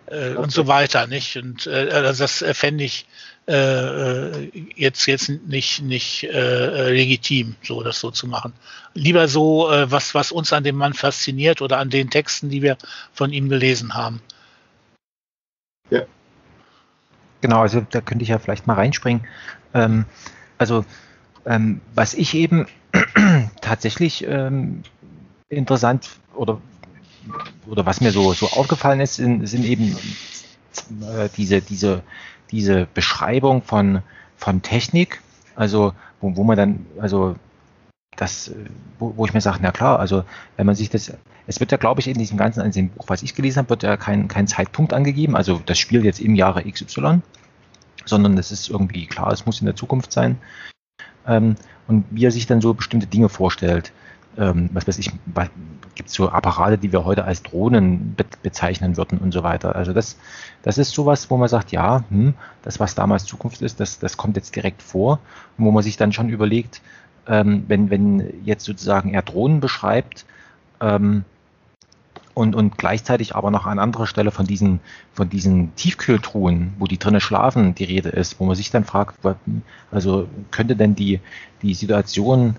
äh und so weiter, nicht? Und äh, also das fände ich äh, jetzt jetzt nicht nicht äh, legitim, so das so zu machen. Lieber so, äh, was was uns an dem Mann fasziniert oder an den Texten, die wir von ihm gelesen haben. Ja. Genau, also da könnte ich ja vielleicht mal reinspringen. Ähm, also ähm, was ich eben tatsächlich ähm, interessant oder oder was mir so, so aufgefallen ist, sind, sind eben äh, diese, diese, diese Beschreibung von, von Technik, also wo, wo man dann, also das, wo, wo ich mir sage, na klar, also wenn man sich das, es wird ja, glaube ich, in diesem ganzen, in dem Buch, was ich gelesen habe, wird ja kein, kein Zeitpunkt angegeben, also das Spiel jetzt im Jahre XY, sondern es ist irgendwie klar, es muss in der Zukunft sein. Ähm, und wie er sich dann so bestimmte Dinge vorstellt. Ähm, was weiß ich, gibt es so Apparate, die wir heute als Drohnen be bezeichnen würden und so weiter. Also das, das ist sowas, wo man sagt, ja, hm, das, was damals Zukunft ist, das, das kommt jetzt direkt vor. Und wo man sich dann schon überlegt, ähm, wenn, wenn jetzt sozusagen er Drohnen beschreibt, ähm, und, und gleichzeitig aber noch an anderer Stelle von diesen, von diesen Tiefkühltruhen, wo die drinnen schlafen, die Rede ist, wo man sich dann fragt, also könnte denn die, die Situation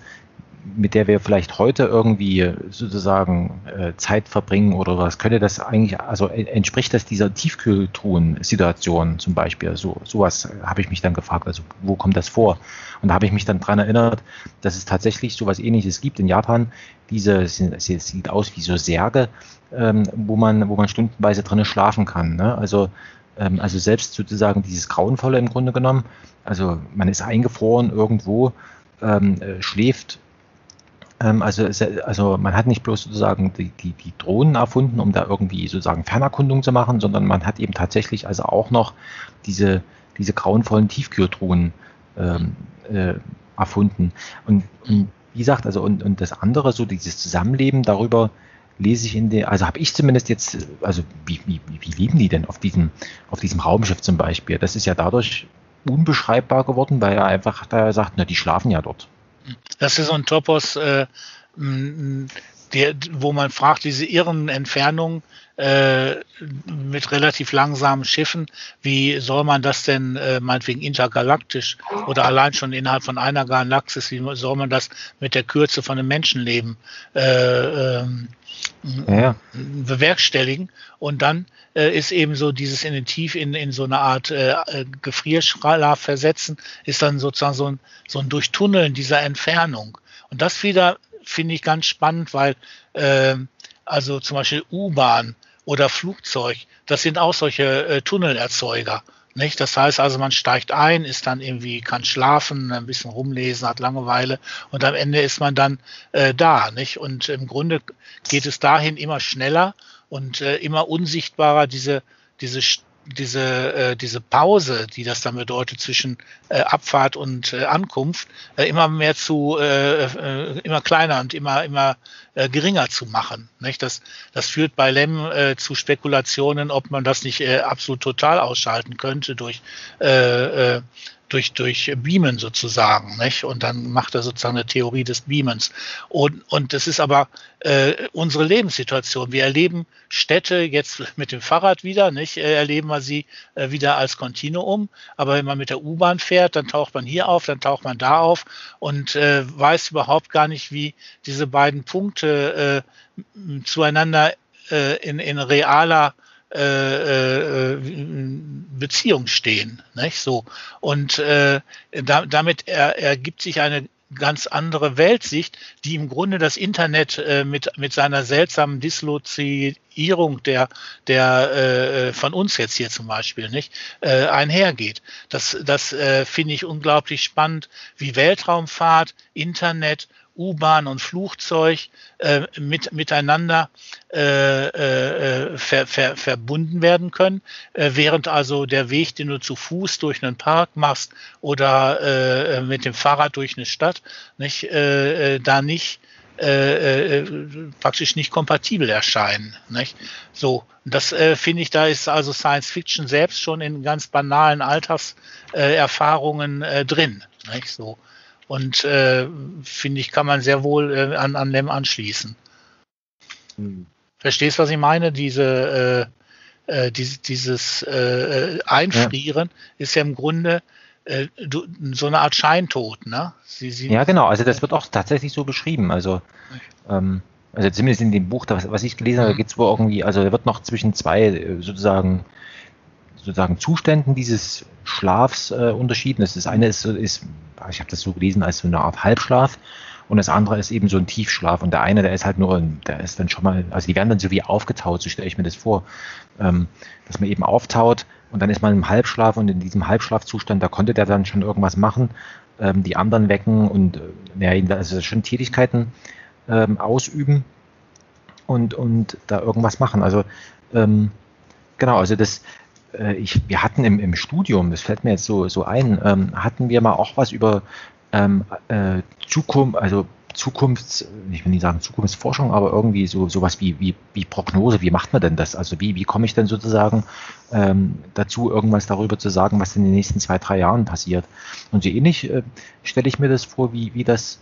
mit der wir vielleicht heute irgendwie sozusagen äh, Zeit verbringen oder was, könnte das eigentlich, also entspricht das dieser Tiefkühltruhen-Situation zum Beispiel? So sowas habe ich mich dann gefragt, also wo kommt das vor? Und da habe ich mich dann dran erinnert, dass es tatsächlich sowas ähnliches gibt in Japan. Diese, es sieht aus wie so Särge, ähm, wo man, wo man stundenweise drinnen schlafen kann. Ne? Also ähm, also selbst sozusagen dieses Grauenvolle im Grunde genommen. Also man ist eingefroren irgendwo, ähm, äh, schläft also, also man hat nicht bloß sozusagen die, die, die Drohnen erfunden, um da irgendwie sozusagen Fernerkundung zu machen, sondern man hat eben tatsächlich also auch noch diese, diese grauenvollen Tiefkühltruhen ähm, äh, erfunden. Und, und, wie gesagt, also und, und das andere, so dieses Zusammenleben, darüber lese ich in der, also habe ich zumindest jetzt, also wie, wie, wie leben die denn auf diesem, auf diesem Raumschiff zum Beispiel? Das ist ja dadurch unbeschreibbar geworden, weil er einfach da sagt, na, die schlafen ja dort. Das ist so ein Topos, äh, der, wo man fragt, diese irren Entfernungen äh, mit relativ langsamen Schiffen, wie soll man das denn äh, meinetwegen intergalaktisch oder allein schon innerhalb von einer Galaxis, wie soll man das mit der Kürze von einem Menschenleben äh, ähm, ja. bewerkstelligen? Und dann äh, ist eben so dieses in den Tief in, in so eine Art äh, äh Gefrierschlaf versetzen, ist dann sozusagen so ein, so ein Durchtunneln dieser Entfernung. Und das wieder finde ich ganz spannend, weil äh, also zum Beispiel U-Bahn oder Flugzeug, das sind auch solche äh, Tunnelerzeuger. Nicht? Das heißt also, man steigt ein, ist dann irgendwie, kann schlafen, ein bisschen rumlesen, hat Langeweile und am Ende ist man dann äh, da. Nicht? Und im Grunde geht es dahin immer schneller und äh, immer unsichtbarer, diese, diese diese, äh, diese Pause, die das dann bedeutet zwischen äh, Abfahrt und äh, Ankunft, äh, immer mehr zu, äh, äh, immer kleiner und immer, immer äh, geringer zu machen. Nicht? Das, das führt bei Lem äh, zu Spekulationen, ob man das nicht äh, absolut total ausschalten könnte durch äh, äh, durch, durch Beamen sozusagen. Nicht? Und dann macht er sozusagen eine Theorie des Beamens. Und, und das ist aber äh, unsere Lebenssituation. Wir erleben Städte jetzt mit dem Fahrrad wieder, nicht? Äh, erleben wir sie äh, wieder als Kontinuum. Aber wenn man mit der U-Bahn fährt, dann taucht man hier auf, dann taucht man da auf und äh, weiß überhaupt gar nicht, wie diese beiden Punkte äh, zueinander äh, in, in realer äh, äh, Beziehung stehen. Nicht? So. Und äh, da, damit er, ergibt sich eine ganz andere Weltsicht, die im Grunde das Internet äh, mit, mit seiner seltsamen Dislozierung der, der äh, von uns jetzt hier zum Beispiel nicht äh, einhergeht. Das, das äh, finde ich unglaublich spannend, wie Weltraumfahrt, Internet U-Bahn und Flugzeug äh, mit, miteinander äh, äh, ver, ver, verbunden werden können, äh, während also der Weg, den du zu Fuß durch einen Park machst oder äh, mit dem Fahrrad durch eine Stadt, nicht, äh, äh, da nicht äh, äh, praktisch nicht kompatibel erscheinen. Nicht? So, das äh, finde ich, da ist also Science Fiction selbst schon in ganz banalen Alltagserfahrungen äh, drin. Nicht? So. Und äh, finde ich, kann man sehr wohl äh, an, an dem anschließen. Hm. Verstehst, was ich meine? Diese, äh, äh, dieses, dieses äh, Einfrieren ja. ist ja im Grunde äh, du, so eine Art Scheintod, ne? Sie, sie, ja, genau. Also das wird auch tatsächlich so beschrieben. Also, ähm, also zumindest in dem Buch, was ich gelesen habe, mhm. geht es wohl irgendwie, also da wird noch zwischen zwei äh, sozusagen sozusagen Zuständen dieses Schlafs äh, unterschieden. Das, das eine ist, ist ich habe das so gelesen als so eine Art Halbschlaf und das andere ist eben so ein Tiefschlaf und der eine, der ist halt nur, der ist dann schon mal, also die werden dann so wie aufgetaut, so stelle ich mir das vor, ähm, dass man eben auftaut und dann ist man im Halbschlaf und in diesem Halbschlafzustand, da konnte der dann schon irgendwas machen, ähm, die anderen wecken und äh, ja, also schon Tätigkeiten ähm, ausüben und, und da irgendwas machen. Also ähm, genau, also das, äh, ich, wir hatten im, im Studium, das fällt mir jetzt so, so ein, ähm, hatten wir mal auch was über ähm, äh, Zukunft, also Zukunfts, ich will nicht sagen Zukunftsforschung, aber irgendwie so sowas wie, wie, wie Prognose, wie macht man denn das? Also wie, wie komme ich denn sozusagen ähm, dazu, irgendwas darüber zu sagen, was in den nächsten zwei, drei Jahren passiert? Und so ähnlich äh, stelle ich mir das vor, wie, wie das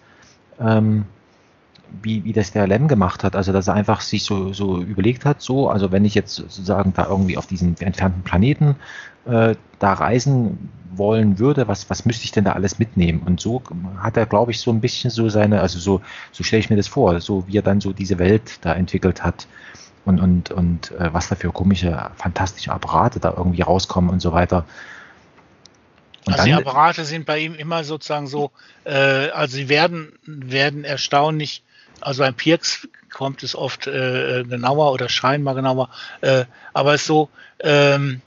ähm, wie, wie das der Lem gemacht hat. Also, dass er einfach sich so, so überlegt hat, so, also wenn ich jetzt sozusagen da irgendwie auf diesen entfernten Planeten äh, da reisen wollen würde, was, was müsste ich denn da alles mitnehmen? Und so hat er, glaube ich, so ein bisschen so seine, also so, so stelle ich mir das vor, so wie er dann so diese Welt da entwickelt hat und, und, und äh, was da für komische, fantastische Apparate da irgendwie rauskommen und so weiter. Und also die Apparate sind bei ihm immer sozusagen so, äh, also sie werden, werden erstaunlich also beim Pirks kommt es oft äh, genauer oder scheinbar genauer, äh, aber es ist so, ähm,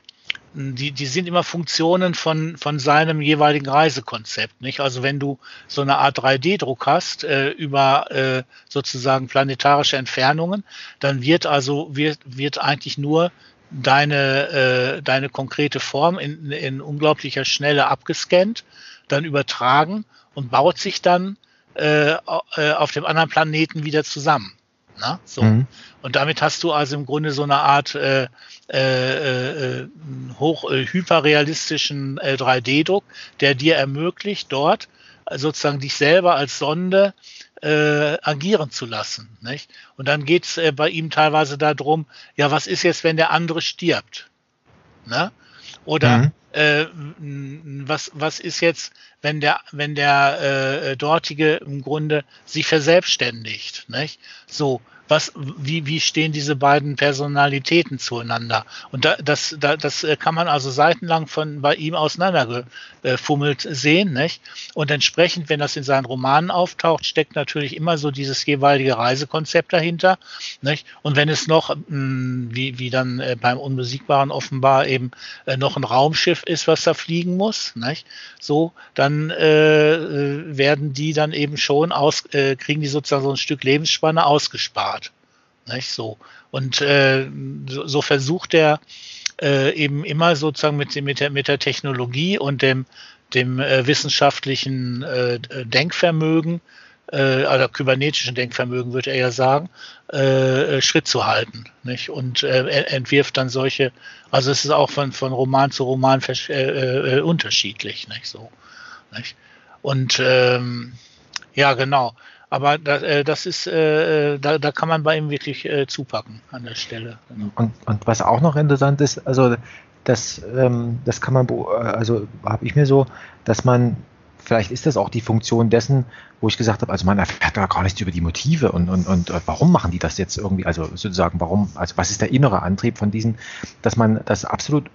die, die sind immer Funktionen von, von seinem jeweiligen Reisekonzept. Nicht? Also wenn du so eine Art 3D-Druck hast äh, über äh, sozusagen planetarische Entfernungen, dann wird also wird, wird eigentlich nur deine, äh, deine konkrete Form in, in unglaublicher Schnelle abgescannt, dann übertragen und baut sich dann äh, äh, auf dem anderen Planeten wieder zusammen. Na? So. Mhm. Und damit hast du also im Grunde so eine Art äh, äh, äh hoch äh, hyperrealistischen äh, 3D-Druck, der dir ermöglicht, dort sozusagen dich selber als Sonde äh, agieren zu lassen. Nicht? Und dann geht es bei ihm teilweise darum, ja, was ist jetzt, wenn der andere stirbt? Ne? Oder mhm. Äh, was, was ist jetzt, wenn der, wenn der äh, dortige im Grunde sich verselbstständigt? Nicht? So, was, wie, wie stehen diese beiden Personalitäten zueinander? Und da, das, da, das äh, kann man also seitenlang von bei ihm auseinandergefummelt sehen, nicht? Und entsprechend, wenn das in seinen Romanen auftaucht, steckt natürlich immer so dieses jeweilige Reisekonzept dahinter, nicht? Und wenn es noch, mh, wie, wie dann äh, beim Unbesiegbaren offenbar eben äh, noch ein Raumschiff ist, was da fliegen muss, nicht? So, dann äh, werden die dann eben schon aus, äh, kriegen die sozusagen so ein Stück Lebensspanne ausgespart. Nicht so. Und äh, so, so, versucht er äh, eben immer sozusagen mit, mit, der, mit der Technologie und dem, dem äh, wissenschaftlichen äh, Denkvermögen, äh, oder kybernetischen Denkvermögen, würde er ja sagen, äh, Schritt zu halten. Nicht? Und entwirft dann solche, also es ist auch von, von Roman zu Roman unterschiedlich. Nicht? So, nicht? Und ähm, ja, genau. Aber das, äh, das ist, äh, da, da kann man bei ihm wirklich äh, zupacken an der Stelle. Genau. Und, und was auch noch interessant ist, also das, ähm, das kann man, also habe ich mir so, dass man vielleicht ist das auch die Funktion dessen, wo ich gesagt habe, also man erfährt gar nichts über die Motive und, und, und äh, warum machen die das jetzt irgendwie, also sozusagen, warum, also was ist der innere Antrieb von diesen, dass man das absolut,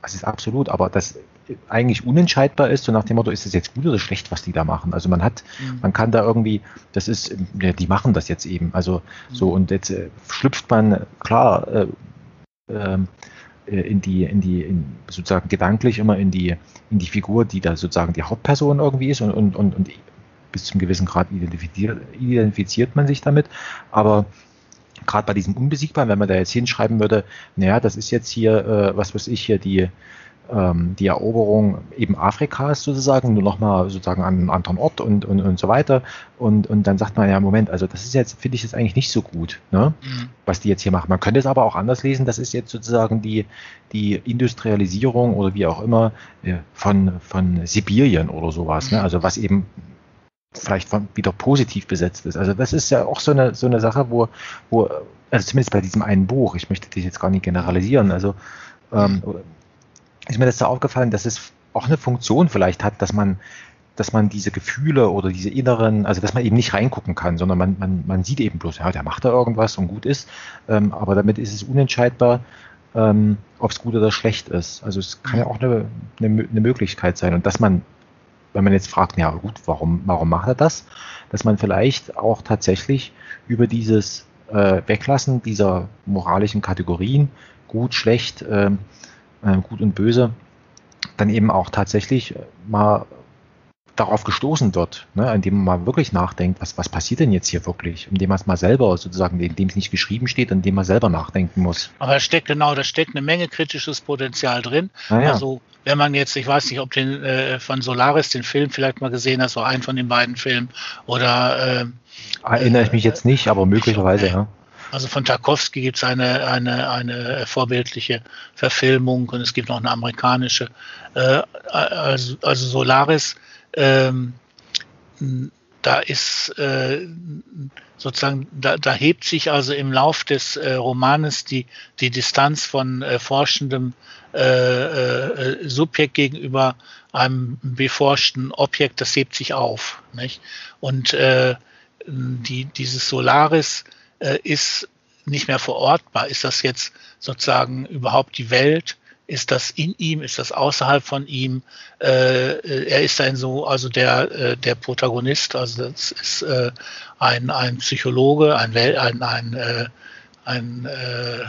was ist absolut, aber das eigentlich unentscheidbar ist, so nach dem Motto, ist es jetzt gut oder schlecht, was die da machen. Also man hat, mhm. man kann da irgendwie, das ist, ja, die machen das jetzt eben. Also mhm. so und jetzt äh, schlüpft man, klar, äh, ähm, äh, in die, in die, in, sozusagen gedanklich immer in die, in die Figur, die da sozusagen die Hauptperson irgendwie ist und, und, und, und bis zum gewissen Grad identifiziert, identifiziert man sich damit. Aber gerade bei diesem Unbesiegbaren, wenn man da jetzt hinschreiben würde, naja, das ist jetzt hier, äh, was weiß ich, hier die, ähm, die Eroberung eben Afrikas sozusagen, nur nochmal sozusagen an einem anderen Ort und, und, und so weiter. Und, und dann sagt man ja, Moment, also das ist jetzt, finde ich jetzt eigentlich nicht so gut, ne? Mhm. was die jetzt hier machen. Man könnte es aber auch anders lesen, das ist jetzt sozusagen die, die Industrialisierung oder wie auch immer äh, von, von Sibirien oder sowas, ne? Mhm. also was eben vielleicht von, wieder positiv besetzt ist. Also das ist ja auch so eine, so eine Sache, wo, wo, also zumindest bei diesem einen Buch, ich möchte das jetzt gar nicht generalisieren, also ähm, mhm ist mir das so aufgefallen, dass es auch eine Funktion vielleicht hat, dass man, dass man diese Gefühle oder diese inneren, also dass man eben nicht reingucken kann, sondern man, man, man sieht eben bloß, ja, der macht da irgendwas und gut ist, ähm, aber damit ist es unentscheidbar, ähm, ob es gut oder schlecht ist. Also es kann ja auch eine, eine, eine Möglichkeit sein. Und dass man, wenn man jetzt fragt, ja gut, warum, warum macht er das, dass man vielleicht auch tatsächlich über dieses äh, Weglassen dieser moralischen Kategorien, gut, schlecht, äh, äh, Gut und Böse, dann eben auch tatsächlich mal darauf gestoßen wird, ne, indem man mal wirklich nachdenkt, was, was passiert denn jetzt hier wirklich, indem man es mal selber sozusagen, indem es nicht geschrieben steht, indem man selber nachdenken muss. Aber da steckt genau, da steckt eine Menge kritisches Potenzial drin. Ah, ja. Also wenn man jetzt, ich weiß nicht, ob den äh, von Solaris den Film vielleicht mal gesehen hat, so einen von den beiden Filmen, oder äh, erinnere ich mich jetzt nicht, aber möglicherweise, ja. Also von Tarkovsky gibt es eine, eine, eine vorbildliche Verfilmung und es gibt noch eine amerikanische. Äh, also, also Solaris, ähm, da ist äh, sozusagen, da, da, hebt sich also im Lauf des äh, Romanes die, die Distanz von äh, forschendem äh, äh, Subjekt gegenüber einem beforschten Objekt, das hebt sich auf. Nicht? Und die, dieses Solaris ist nicht mehr verortbar. Ist das jetzt sozusagen überhaupt die Welt? Ist das in ihm? Ist das außerhalb von ihm? Äh, er ist ein so, also der, äh, der Protagonist, also das ist äh, ein, ein Psychologe, ein, Wel ein, ein, äh, ein äh,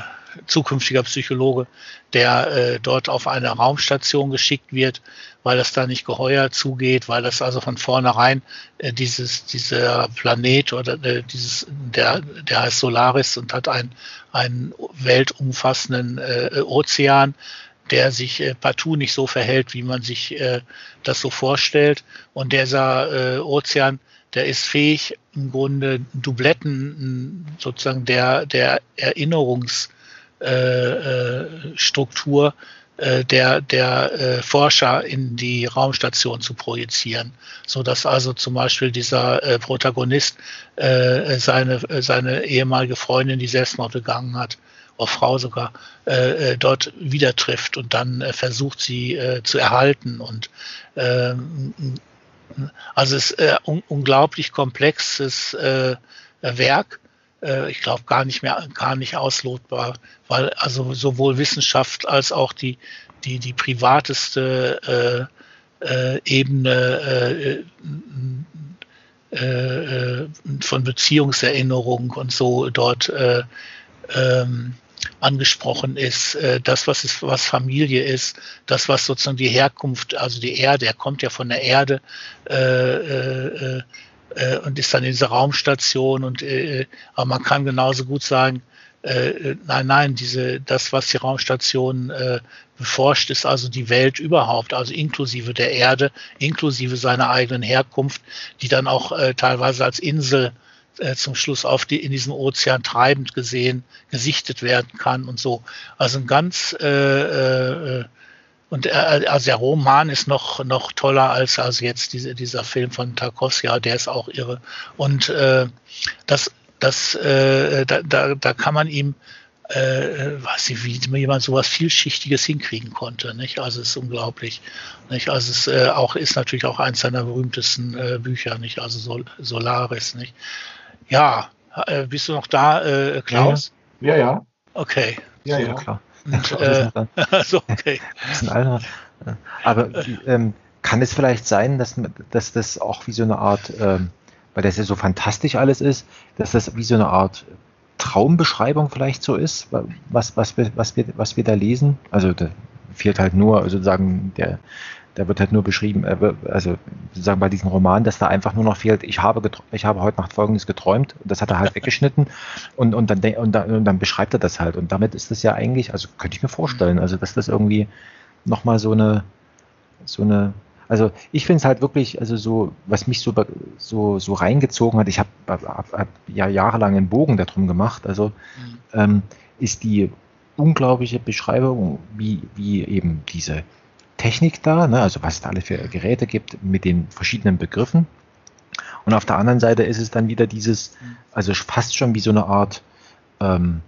zukünftiger Psychologe, der äh, dort auf eine Raumstation geschickt wird, weil es da nicht geheuer zugeht, weil das also von vornherein äh, dieses, dieser Planet oder äh, dieses, der, der heißt Solaris und hat einen, einen weltumfassenden äh, Ozean, der sich äh, partout nicht so verhält, wie man sich äh, das so vorstellt. Und dieser äh, Ozean, der ist fähig, im Grunde Dubletten sozusagen der, der Erinnerungs- Struktur äh, der, der Forscher in die Raumstation zu projizieren, so dass also zum Beispiel dieser Protagonist seine, seine ehemalige Freundin, die Selbstmord begangen hat, oder Frau sogar, dort wieder trifft und dann versucht sie zu erhalten. Und ähm, also es ist äh, un unglaublich komplexes äh, Werk äh, ich glaube, gar nicht mehr, gar nicht auslotbar, weil also sowohl Wissenschaft als auch die, die, die privateste äh, äh, Ebene äh, äh, von Beziehungserinnerung und so dort äh, ähm, angesprochen ist, das, was ist, was Familie ist, das, was sozusagen die Herkunft, also die Erde, er kommt ja von der Erde, äh, äh, äh, und ist dann in dieser Raumstation und äh, aber man kann genauso gut sagen, äh, nein, nein, diese, das, was die Raumstation äh, beforscht, ist also die Welt überhaupt, also inklusive der Erde, inklusive seiner eigenen Herkunft, die dann auch äh, teilweise als Insel äh, zum Schluss auf die in diesem Ozean treibend gesehen, gesichtet werden kann und so. Also ein ganz äh, äh, und äh, also der Roman ist noch, noch toller als also jetzt diese, dieser Film von Tarkovsky, ja, der ist auch irre. Und äh, das, das, äh, da, da, da kann man ihm äh, weiß nicht, wie jemand sowas vielschichtiges hinkriegen konnte. Nicht? Also es ist unglaublich. Nicht? Also es äh, auch ist natürlich auch eins seiner berühmtesten äh, Bücher, nicht? Also Sol Solaris, nicht? Ja, äh, bist du noch da, äh, Klaus? Ja, ja. Okay. Ja, ja, klar. Und, äh, also, okay. Aber ähm, kann es vielleicht sein, dass, dass das auch wie so eine Art, ähm, weil das ja so fantastisch alles ist, dass das wie so eine Art Traumbeschreibung vielleicht so ist, was, was, wir, was, wir, was wir da lesen? Also da fehlt halt nur sozusagen der, da wird halt nur beschrieben, äh, also sozusagen bei diesem Roman, dass da einfach nur noch fehlt, ich habe, ich habe heute Nacht Folgendes geträumt, das hat er halt weggeschnitten und, und, dann, und, dann, und dann beschreibt er das halt. Und damit ist das ja eigentlich, also könnte ich mir vorstellen, also dass das irgendwie nochmal so eine, so eine, also ich finde es halt wirklich, also so, was mich so, so, so reingezogen hat, ich habe hab, hab ja jahrelang einen Bogen darum gemacht, also mhm. ähm, ist die unglaubliche Beschreibung, wie, wie eben diese Technik da, ne, also was es da alle für Geräte gibt mit den verschiedenen Begriffen. Und auf der anderen Seite ist es dann wieder dieses, also fast schon wie so eine Art, ähm,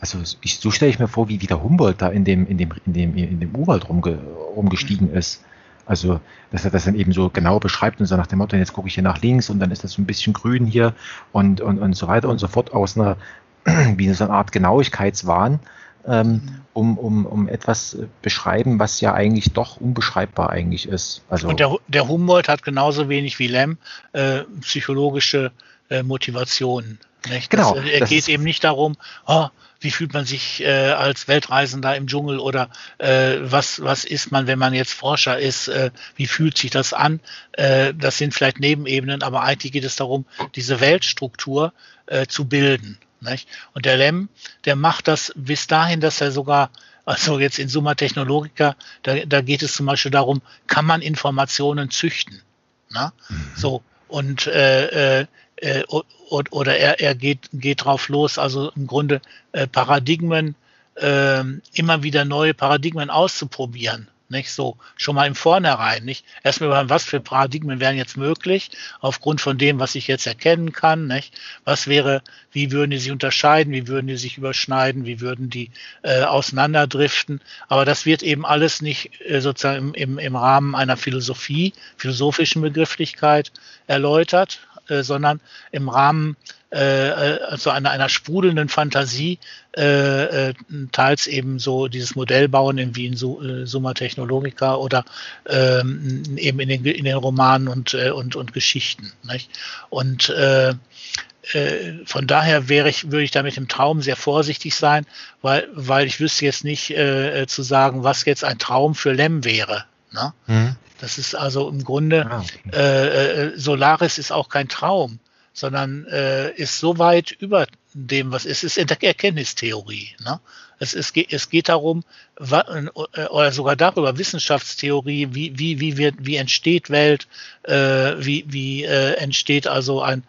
also ich, so stelle ich mir vor, wie, wie der Humboldt da in dem, in dem, in dem, in dem Urwald rumge, rumgestiegen ist. Also, dass er das dann eben so genau beschreibt und so nach dem Motto, jetzt gucke ich hier nach links und dann ist das so ein bisschen grün hier und, und, und so weiter und so fort aus einer, wie so eine Art Genauigkeitswahn ähm, um, um, um etwas beschreiben, was ja eigentlich doch unbeschreibbar eigentlich ist. Also Und der, der Humboldt hat genauso wenig wie Lem äh, psychologische äh, Motivationen. Nicht? Genau. Das, äh, er geht eben nicht darum, oh, wie fühlt man sich äh, als Weltreisender im Dschungel oder äh, was, was ist man, wenn man jetzt Forscher ist, äh, wie fühlt sich das an? Äh, das sind vielleicht Nebenebenen, aber eigentlich geht es darum, diese Weltstruktur äh, zu bilden. Nicht? Und der Lem, der macht das bis dahin, dass er sogar, also jetzt in Summa Technologica, da, da geht es zum Beispiel darum, kann man Informationen züchten? Na? Mhm. So, und äh, äh, äh oder er, er geht, geht drauf los, also im Grunde äh, Paradigmen, äh, immer wieder neue Paradigmen auszuprobieren nicht so. Schon mal im Vornherein, nicht? Erstmal über was für Paradigmen wären jetzt möglich aufgrund von dem, was ich jetzt erkennen kann, nicht? Was wäre, wie würden die sich unterscheiden, wie würden die sich überschneiden, wie würden die äh, auseinanderdriften, aber das wird eben alles nicht äh, sozusagen im, im, im Rahmen einer Philosophie, philosophischen Begrifflichkeit erläutert, äh, sondern im Rahmen äh, äh, also einer, einer sprudelnden Fantasie, äh, äh, teils eben so dieses Modellbauen wie in äh, Summa Technologica oder ähm, eben in den, in den Romanen und, äh, und, und Geschichten. Nicht? Und äh, von daher wäre ich, würde ich da mit dem Traum sehr vorsichtig sein, weil, weil ich wüsste jetzt nicht äh, zu sagen, was jetzt ein Traum für Lem wäre. Ne? Mhm. Das ist also im Grunde, ah, okay. äh, Solaris ist auch kein Traum sondern äh, ist so weit über dem, was ist, ist in der Erkenntnistheorie. Ne? Es, es, geht, es geht darum, oder sogar darüber, Wissenschaftstheorie, wie, wie, wie, wird, wie entsteht Welt, äh, wie, wie äh, entsteht also ein, äh,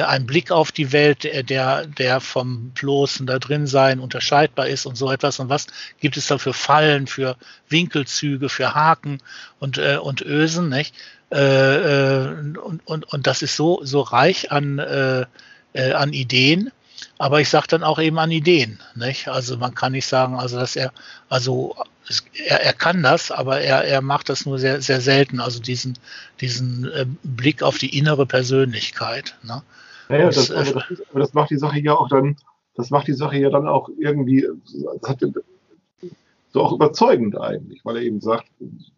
ein Blick auf die Welt, der, der vom bloßen da drin sein unterscheidbar ist und so etwas. Und was gibt es da für Fallen, für Winkelzüge, für Haken und, äh, und Ösen, nicht? Äh, äh, und, und, und das ist so, so reich an, äh, äh, an Ideen, aber ich sage dann auch eben an Ideen. Nicht? Also man kann nicht sagen, also dass er, also er, er kann das, aber er, er macht das nur sehr, sehr selten, also diesen, diesen äh, Blick auf die innere Persönlichchkeit. Ne? Naja, das, das, aber das, das macht die Sache ja auch dann, das macht die Sache ja dann auch irgendwie, hat, so auch überzeugend eigentlich, weil er eben sagt,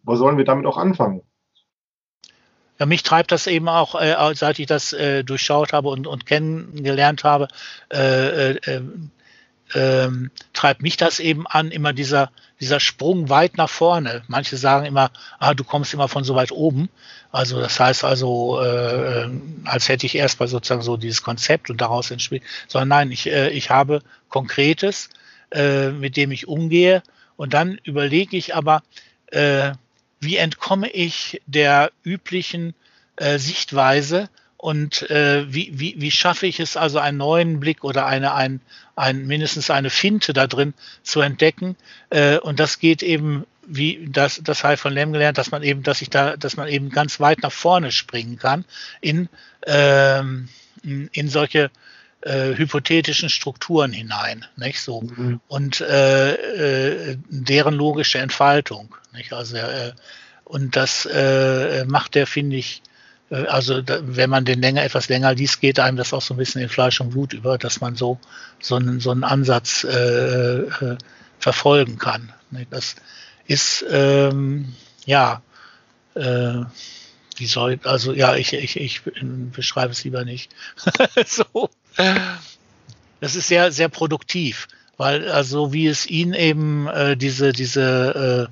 was sollen wir damit auch anfangen? Ja, mich treibt das eben auch, äh, seit ich das äh, durchschaut habe und, und kennengelernt habe, äh, äh, äh, treibt mich das eben an, immer dieser, dieser Sprung weit nach vorne. Manche sagen immer, ah, du kommst immer von so weit oben. Also das heißt also, äh, als hätte ich erst mal sozusagen so dieses Konzept und daraus entspielt, sondern nein, ich, äh, ich habe Konkretes, mit dem ich umgehe und dann überlege ich aber, wie entkomme ich der üblichen äh, Sichtweise und äh, wie, wie, wie schaffe ich es also einen neuen Blick oder eine, ein, ein, mindestens eine Finte da drin zu entdecken. Äh, und das geht eben, wie das, das ich von Lem gelernt, dass man eben, dass ich da, dass man eben ganz weit nach vorne springen kann in, ähm, in solche äh, hypothetischen Strukturen hinein, nicht so mhm. und äh, äh, deren logische Entfaltung, nicht also äh, und das äh, macht der finde ich also da, wenn man den länger etwas länger liest, geht einem das auch so ein bisschen in Fleisch und Blut über, dass man so so einen so einen Ansatz verfolgen kann. Nicht? Das ist ähm, ja wie soll, also ja, ich, ich, ich beschreibe es lieber nicht. so. Das ist sehr, sehr produktiv, weil also wie es ihn eben äh, diese, diese,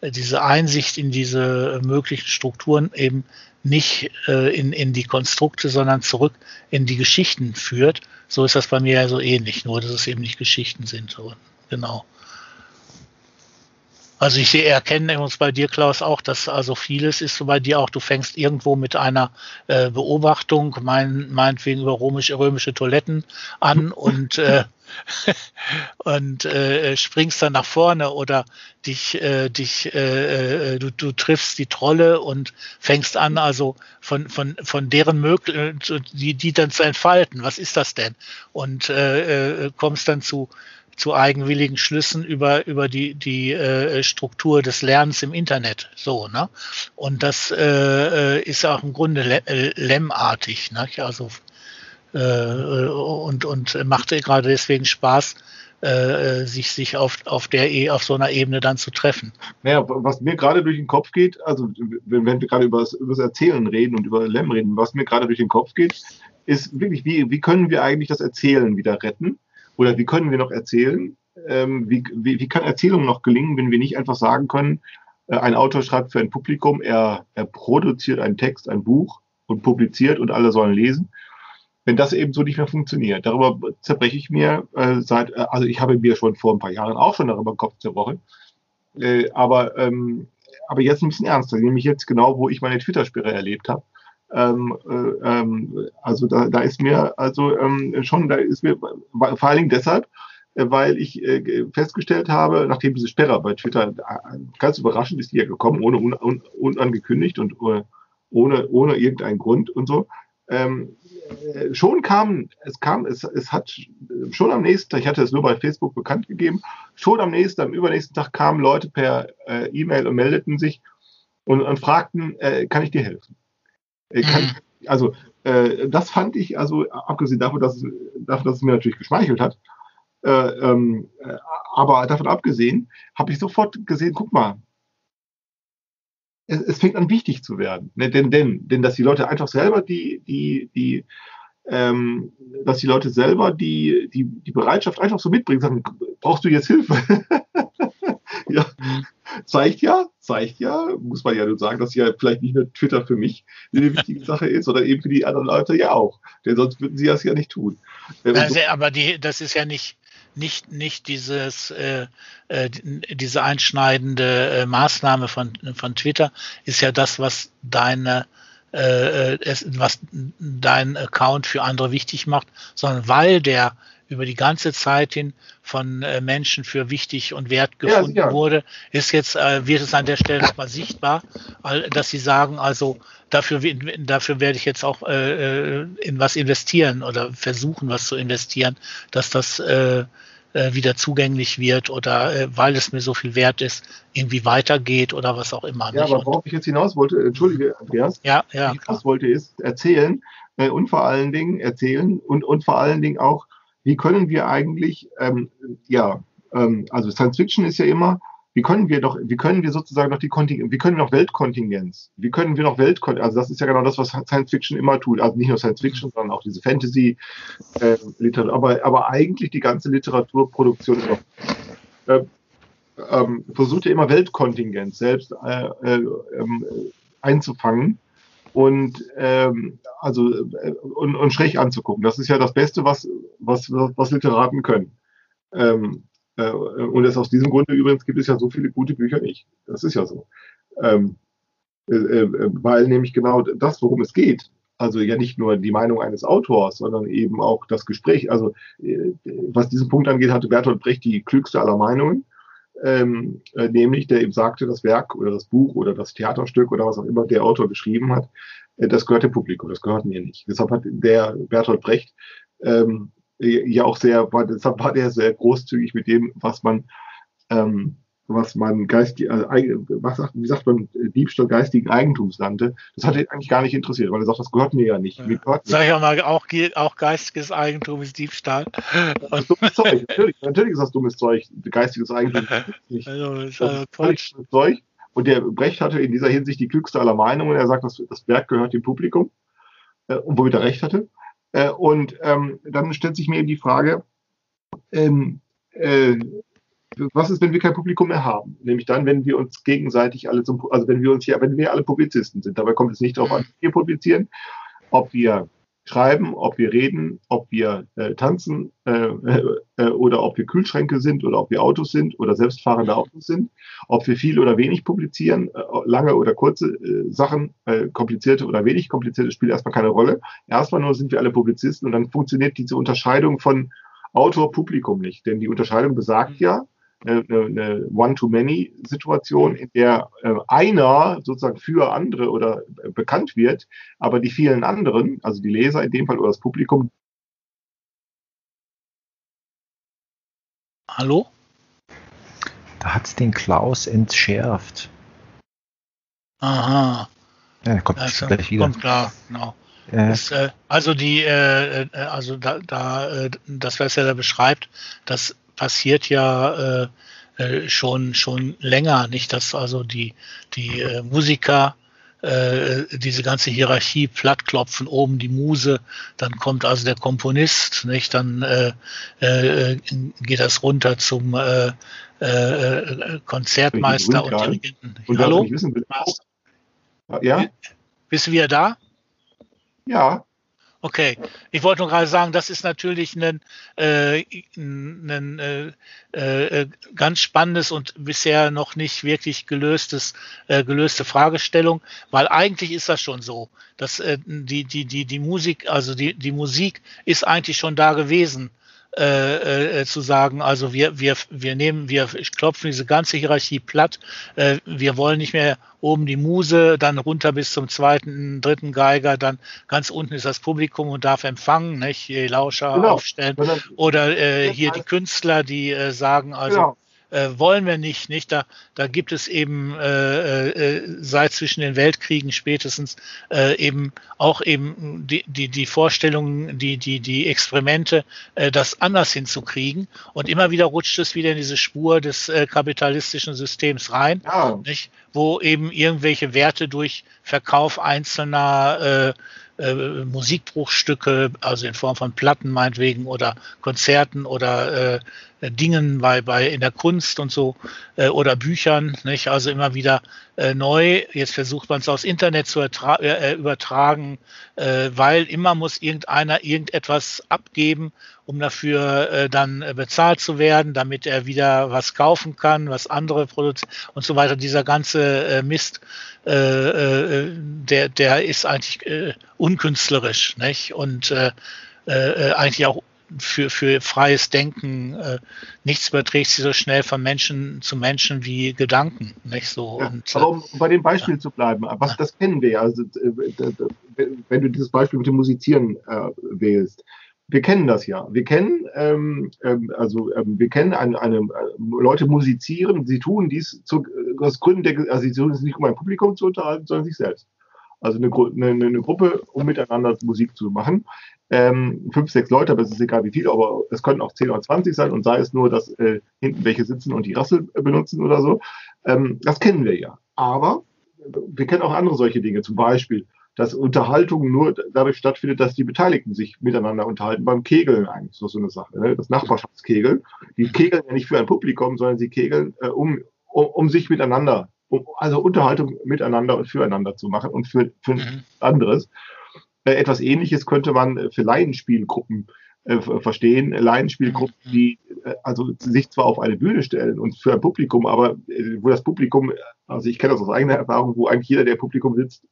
äh, diese Einsicht in diese möglichen Strukturen eben nicht äh, in, in die Konstrukte, sondern zurück in die Geschichten führt. So ist das bei mir ja so ähnlich, nur dass es eben nicht Geschichten sind. So, genau. Also ich sehe, erkenne uns bei dir, Klaus, auch, dass also vieles ist so bei dir auch, du fängst irgendwo mit einer äh, Beobachtung, mein, meinetwegen über römische, römische Toiletten an und, äh, und äh, springst dann nach vorne oder dich, äh, dich, äh, äh, du, du triffst die Trolle und fängst an, also von, von, von deren Möglichkeiten, die, die dann zu entfalten. Was ist das denn? Und kommst dann zu zu eigenwilligen Schlüssen über, über die, die äh, Struktur des Lernens im Internet. So, ne? Und das äh, äh ist auch im Grunde äh, lemmartig, ne? Also äh, und, und macht gerade deswegen Spaß, äh, sich, sich auf, auf der e, auf so einer Ebene dann zu treffen. Naja, was mir gerade durch den Kopf geht, also wenn, wenn wir gerade über das, über das Erzählen reden und über Lem reden, was mir gerade durch den Kopf geht, ist wirklich, wie, wie können wir eigentlich das Erzählen wieder retten? Oder wie können wir noch erzählen? Ähm, wie, wie, wie kann Erzählung noch gelingen, wenn wir nicht einfach sagen können, äh, ein Autor schreibt für ein Publikum, er, er produziert einen Text, ein Buch und publiziert und alle sollen lesen. Wenn das eben so nicht mehr funktioniert, darüber zerbreche ich mir äh, seit, äh, also ich habe mir schon vor ein paar Jahren auch schon darüber Kopf zerbrochen, äh, aber, ähm, aber jetzt ein bisschen ernster, nämlich jetzt genau, wo ich meine Twitter-Sperre erlebt habe. Ähm, äh, ähm, also da, da ist mir also ähm, schon, da ist mir vor allen Dingen deshalb, äh, weil ich äh, festgestellt habe, nachdem diese Sperre bei Twitter ganz überraschend ist die ja gekommen, ohne un, un, unangekündigt und ohne, ohne irgendeinen Grund und so. Ähm, äh, schon kam, es kam, es, es hat schon am nächsten Tag, ich hatte es nur bei Facebook bekannt gegeben, schon am nächsten, am übernächsten Tag kamen Leute per äh, E-Mail und meldeten sich und, und fragten, äh, kann ich dir helfen? Äh, kann, mhm. also äh, das fand ich, also abgesehen davon, dass es, davon, dass es mir natürlich geschmeichelt hat, äh, ähm, äh, aber davon abgesehen, habe ich sofort gesehen, guck mal, es, es, fängt an wichtig zu werden. Ne? Denn, denn, denn dass die Leute einfach selber die, die, die, ähm, dass die Leute selber die, die, die Bereitschaft einfach so mitbringen, sagen, brauchst du jetzt Hilfe? ja, mhm. zeigt ja, zeigt ja, muss man ja nur sagen, dass ja vielleicht nicht nur Twitter für mich eine wichtige Sache ist, sondern eben für die anderen Leute ja auch. Denn sonst würden sie das ja nicht tun. Also, aber die, das ist ja nicht, nicht, nicht dieses, äh, äh, diese einschneidende äh, Maßnahme von, von Twitter, ist ja das, was deine äh, es, was dein Account für andere wichtig macht, sondern weil der über die ganze Zeit hin von äh, Menschen für wichtig und wert gefunden ja, wurde, ist jetzt, äh, wird es an der Stelle nochmal sichtbar, dass sie sagen, also dafür, dafür werde ich jetzt auch äh, in was investieren oder versuchen, was zu investieren, dass das wieder zugänglich wird oder weil es mir so viel wert ist, irgendwie weitergeht oder was auch immer. Ja, nicht? aber worauf ich jetzt hinaus wollte, entschuldige, Andreas, ja, ja, was wollte, ist erzählen äh, und vor allen Dingen erzählen und, und vor allen Dingen auch wie können wir eigentlich, ähm, ja, ähm, also Science Fiction ist ja immer, wie können wir doch, wie können wir sozusagen noch die Konting wie können wir noch Weltkontingenz, wie können wir noch Weltkontingenz, also das ist ja genau das, was Science Fiction immer tut, also nicht nur Science Fiction, sondern auch diese Fantasy, äh, Literatur, aber, aber eigentlich die ganze Literaturproduktion äh, ähm, versucht ja immer Weltkontingenz selbst äh, äh, ähm, einzufangen und ähm, also äh, und, und schräg anzugucken. Das ist ja das Beste, was was was Literaten können. Ähm, äh, und es aus diesem Grunde übrigens gibt es ja so viele gute Bücher nicht. Das ist ja so, ähm, äh, äh, weil nämlich genau das, worum es geht, also ja nicht nur die Meinung eines Autors, sondern eben auch das Gespräch. Also äh, was diesen Punkt angeht, hatte Bertolt Brecht die klügste aller Meinungen ähm, äh, nämlich der eben sagte, das Werk oder das Buch oder das Theaterstück oder was auch immer der Autor geschrieben hat, äh, das gehört dem Publikum, das gehört mir nicht. Deshalb hat der Bertolt Brecht ähm, ja auch sehr, war, deshalb war der sehr großzügig mit dem, was man, ähm, was man geistig, also, was sagt, wie sagt man, Diebstahl geistigen Eigentums nannte. Das hat ihn eigentlich gar nicht interessiert, weil er sagt, das gehört mir ja nicht. Ja. Mir gehört Sag ich auch mal, auch, auch geistiges Eigentum ist Diebstahl. Das dummes Zeug, natürlich, natürlich ist das dummes Zeug. Geistiges Eigentum ist nicht. Also, ist also Zeug. Und der Brecht hatte in dieser Hinsicht die klügste aller Meinungen. Er sagt, das, das Werk gehört dem Publikum, äh, womit er recht hatte. Äh, und ähm, dann stellt sich mir eben die Frage, ähm, äh, was ist, wenn wir kein Publikum mehr haben? Nämlich dann, wenn wir uns gegenseitig alle zum, also wenn wir uns hier, wenn wir alle Publizisten sind. Dabei kommt es nicht darauf an, wir publizieren, ob wir schreiben, ob wir reden, ob wir äh, tanzen äh, äh, oder ob wir Kühlschränke sind oder ob wir Autos sind oder selbstfahrende Autos sind, ob wir viel oder wenig publizieren, äh, lange oder kurze äh, Sachen, äh, komplizierte oder wenig komplizierte, spielt erstmal keine Rolle. Erstmal nur sind wir alle Publizisten und dann funktioniert diese Unterscheidung von Autor-Publikum nicht. Denn die Unterscheidung besagt ja, eine, eine One-to-Many-Situation, in der äh, einer sozusagen für andere oder äh, bekannt wird, aber die vielen anderen, also die Leser in dem Fall oder das Publikum. Hallo? Da hat es den Klaus entschärft. Aha. Ja, kommt also, gleich wieder. Kommt klar, genau. Das, äh, also die, äh, äh also da, da äh, das, was er da beschreibt, das passiert ja äh, äh, schon schon länger, nicht, dass also die die äh, Musiker äh, diese ganze Hierarchie plattklopfen, oben die Muse, dann kommt also der Komponist, nicht, dann äh, äh, geht das runter zum äh, äh, Konzertmeister und Dirigenten. Und Hallo? Wissen, ja? Bist du wieder da? Ja. Okay, ich wollte nur gerade sagen, das ist natürlich ein, äh, ein äh, äh, ganz spannendes und bisher noch nicht wirklich gelöstes, äh, gelöste Fragestellung, weil eigentlich ist das schon so, dass äh, die, die, die, die Musik, also die, die Musik ist eigentlich schon da gewesen äh, äh, zu sagen, also wir, wir, wir nehmen, wir klopfen diese ganze Hierarchie platt, äh, wir wollen nicht mehr oben die Muse, dann runter bis zum zweiten, dritten Geiger, dann ganz unten ist das Publikum und darf empfangen, nicht? Die Lauscher genau. aufstellen. Oder äh, hier die Künstler, die äh, sagen, also genau äh, wollen wir nicht, nicht? Da, da gibt es eben äh, äh, seit zwischen den Weltkriegen spätestens äh, eben auch eben die, die, die Vorstellungen, die, die, die Experimente, äh, das anders hinzukriegen. Und immer wieder rutscht es wieder in diese Spur des äh, kapitalistischen Systems rein, ja. nicht? wo eben irgendwelche Werte durch Verkauf einzelner äh, äh, Musikbruchstücke, also in Form von Platten meinetwegen oder Konzerten oder äh, Dingen bei, bei in der Kunst und so äh, oder Büchern, nicht? Also immer wieder äh, neu. Jetzt versucht man es aus Internet zu äh, übertragen, äh, weil immer muss irgendeiner irgendetwas abgeben, um dafür äh, dann äh, bezahlt zu werden, damit er wieder was kaufen kann, was andere produzieren und so weiter. Dieser ganze äh, Mist, äh, äh, der, der ist eigentlich äh, unkünstlerisch, nicht? Und äh, äh, eigentlich auch für, für freies Denken. Äh, nichts überträgt sich so schnell von Menschen zu Menschen wie Gedanken. Nicht so. Ja, und, aber um, bei dem Beispiel ja. zu bleiben, was ja. das kennen wir ja. Also, äh, wenn du dieses Beispiel mit dem Musizieren äh, wählst, wir kennen das ja. Wir kennen, ähm, ähm, also ähm, wir kennen eine, eine, Leute musizieren, sie tun dies zu, aus Gründen der, also sie tun es nicht um ein Publikum zu unterhalten, sondern sich selbst. Also eine, eine, eine Gruppe, um miteinander Musik zu machen ähm, fünf, sechs Leute, aber es ist egal wie viel, aber es können auch zehn oder zwanzig sein und sei es nur, dass äh, hinten welche sitzen und die Rassel benutzen oder so. Ähm, das kennen wir ja. Aber wir kennen auch andere solche Dinge, zum Beispiel, dass Unterhaltung nur dadurch stattfindet, dass die Beteiligten sich miteinander unterhalten. Beim Kegeln eigentlich so, so eine Sache, ne? das Nachbarschaftskegeln. Die kegeln ja nicht für ein Publikum, sondern sie kegeln, äh, um, um, um sich miteinander, um, also Unterhaltung miteinander und füreinander zu machen und für, für mhm. anderes. Äh, etwas Ähnliches könnte man äh, für Laienspielgruppen äh, verstehen. Laienspielgruppen, mhm. die äh, also sich zwar auf eine Bühne stellen und für ein Publikum, aber äh, wo das Publikum, also ich kenne das aus eigener Erfahrung, wo eigentlich jeder, der Publikum sitzt,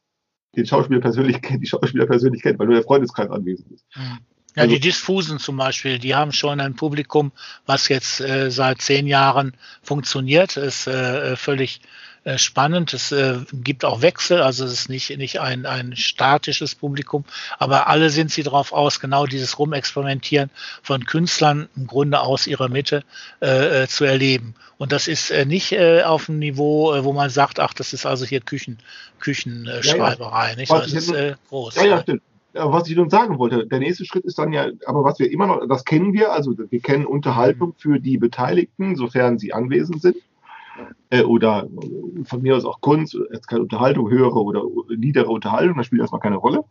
den Schauspieler persönlich kennt, die Schauspieler persönlich kennt, weil nur der Freundeskreis anwesend ist. Mhm. Ja, also, die Diffusen zum Beispiel, die haben schon ein Publikum, was jetzt seit zehn Jahren funktioniert, ist völlig äh, spannend. Es äh, gibt auch Wechsel, also es ist nicht, nicht ein, ein statisches Publikum, aber alle sind sie darauf aus, genau dieses Rumexperimentieren von Künstlern im Grunde aus ihrer Mitte äh, äh zu erleben. Und das ist äh, nicht auf dem Niveau, wo man sagt, ach, das ist also hier Küchen, Küchenschreiberei, nicht? Das ist groß. Ja, ja, stimmt was ich nun sagen wollte, der nächste Schritt ist dann ja, aber was wir immer noch, das kennen wir, also wir kennen Unterhaltung für die Beteiligten, sofern sie anwesend sind, äh, oder von mir aus auch Kunst, jetzt keine Unterhaltung, höhere oder niedere Unterhaltung, das spielt erstmal keine Rolle.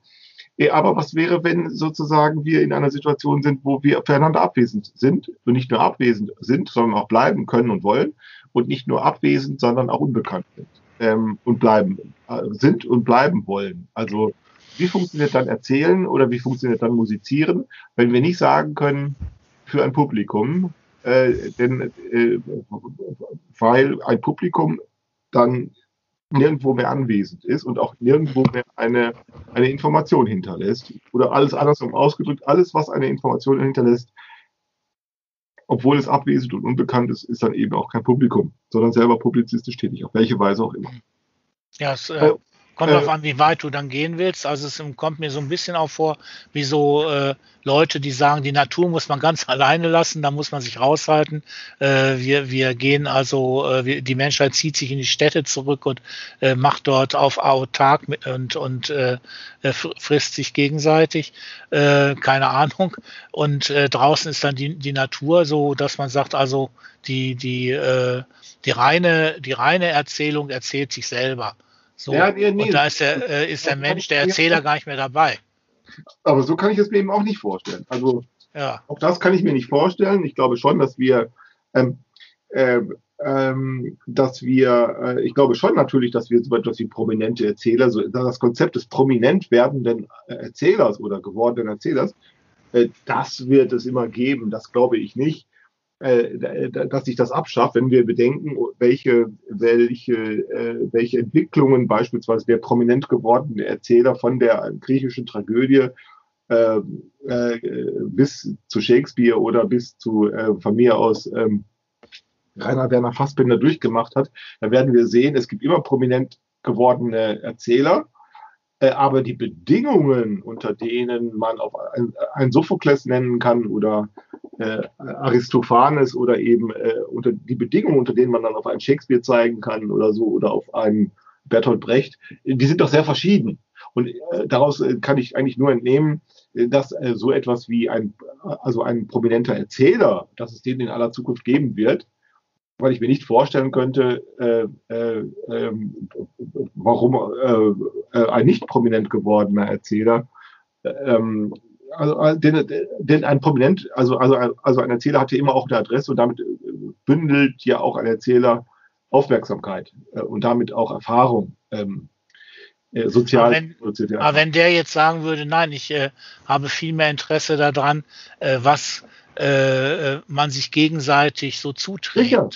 Äh, aber was wäre, wenn sozusagen wir in einer Situation sind, wo wir füreinander abwesend sind und nicht nur abwesend sind, sondern auch bleiben können und wollen und nicht nur abwesend, sondern auch unbekannt sind ähm, und bleiben, äh, sind und bleiben wollen. Also wie funktioniert dann Erzählen oder wie funktioniert dann Musizieren, wenn wir nicht sagen können für ein Publikum, äh, denn äh, weil ein Publikum dann nirgendwo mehr anwesend ist und auch nirgendwo mehr eine, eine Information hinterlässt. Oder alles andersrum ausgedrückt, alles, was eine Information hinterlässt, obwohl es abwesend und unbekannt ist, ist dann eben auch kein Publikum, sondern selber publizistisch tätig, auf welche Weise auch immer. Ja, es, äh, Kommt äh, darauf an, wie weit du dann gehen willst. Also es kommt mir so ein bisschen auch vor, wie so äh, Leute, die sagen, die Natur muss man ganz alleine lassen, da muss man sich raushalten. Äh, wir, wir gehen also, äh, wir, die Menschheit zieht sich in die Städte zurück und äh, macht dort auf autark mit, und, und äh, äh frisst sich gegenseitig. Äh, keine Ahnung. Und äh, draußen ist dann die, die Natur so, dass man sagt, also die, die, äh, die reine, die reine Erzählung erzählt sich selber. So. Ja, nee, nee, und da ist der, äh, ist der Mensch, der Erzähler gar nicht mehr dabei. Aber so kann ich es mir eben auch nicht vorstellen. Also ja. auch das kann ich mir nicht vorstellen. Ich glaube schon, dass wir, ähm, äh, ähm, dass wir, äh, ich glaube schon natürlich, dass wir so etwas wie prominente Erzähler, so das Konzept des prominent werdenden Erzählers oder gewordenen Erzählers, äh, das wird es immer geben. Das glaube ich nicht. Äh, dass sich das abschafft, wenn wir bedenken, welche, welche, äh, welche Entwicklungen beispielsweise der prominent gewordene Erzähler von der griechischen Tragödie äh, äh, bis zu Shakespeare oder bis zu äh, von mir aus ähm, Rainer Werner Fassbinder durchgemacht hat, dann werden wir sehen, es gibt immer prominent gewordene Erzähler, äh, aber die Bedingungen, unter denen man auf ein, Sophokles nennen kann oder äh, Aristophanes oder eben äh, unter die Bedingungen, unter denen man dann auf einen Shakespeare zeigen kann oder so oder auf einen Bertolt Brecht, die sind doch sehr verschieden. Und äh, daraus äh, kann ich eigentlich nur entnehmen, äh, dass äh, so etwas wie ein, also ein prominenter Erzähler, dass es den in aller Zukunft geben wird, weil ich mir nicht vorstellen könnte, äh, äh, äh, warum äh, äh, ein nicht prominent gewordener Erzähler, ähm, also, äh, denn, denn ein prominent, also, also, also ein Erzähler hatte immer auch eine Adresse und damit bündelt ja auch ein Erzähler Aufmerksamkeit äh, und damit auch Erfahrung. Ähm, äh, sozial. Aber wenn, aber wenn, der jetzt sagen würde, nein, ich äh, habe viel mehr Interesse daran, äh, was äh, man sich gegenseitig so zuträgt. Sicher.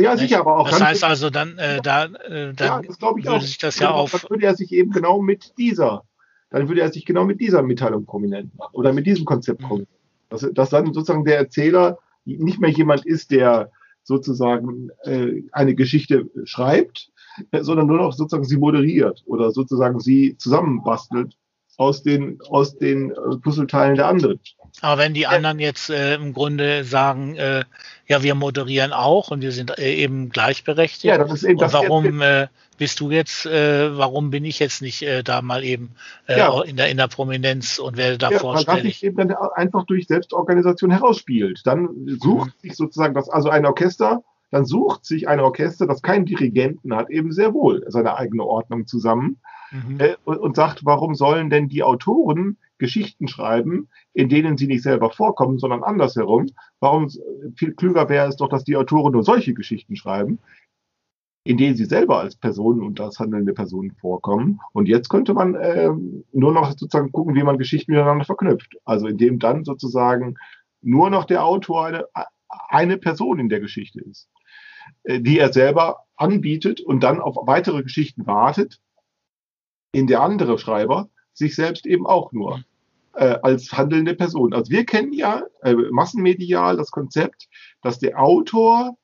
Ja, sicher, aber auch. Das heißt also, dann, äh, da, äh, dann ja, würde auch. sich das ja auf. Dann würde er sich eben genau mit dieser, dann würde er sich genau mit dieser Mitteilung prominent machen oder mit diesem Konzept mhm. prominent. Dass, dass dann sozusagen der Erzähler nicht mehr jemand ist, der sozusagen äh, eine Geschichte schreibt, äh, sondern nur noch sozusagen sie moderiert oder sozusagen sie zusammenbastelt aus den, aus den äh, Puzzleteilen der anderen. Aber wenn die anderen jetzt äh, im Grunde sagen, äh, ja, wir moderieren auch und wir sind äh, eben gleichberechtigt. Ja, das ist eben und warum äh, bist du jetzt, äh, warum bin ich jetzt nicht äh, da mal eben äh, ja. in, der, in der Prominenz und werde da ja, vorstellig? Weil das sich eben dann einfach durch Selbstorganisation herausspielt. Dann sucht mhm. sich sozusagen das, also ein Orchester, dann sucht sich ein Orchester, das keinen Dirigenten hat, eben sehr wohl seine eigene Ordnung zusammen mhm. äh, und, sagt, warum sollen denn die Autoren Geschichten schreiben, in denen sie nicht selber vorkommen, sondern andersherum. Warum viel klüger wäre es doch, dass die Autoren nur solche Geschichten schreiben, in denen sie selber als Personen und als handelnde Personen vorkommen. Und jetzt könnte man äh, nur noch sozusagen gucken, wie man Geschichten miteinander verknüpft. Also indem dann sozusagen nur noch der Autor eine, eine Person in der Geschichte ist, äh, die er selber anbietet und dann auf weitere Geschichten wartet, in der andere Schreiber sich selbst eben auch nur äh, als handelnde Person. Also wir kennen ja äh, massenmedial das Konzept, dass der Autor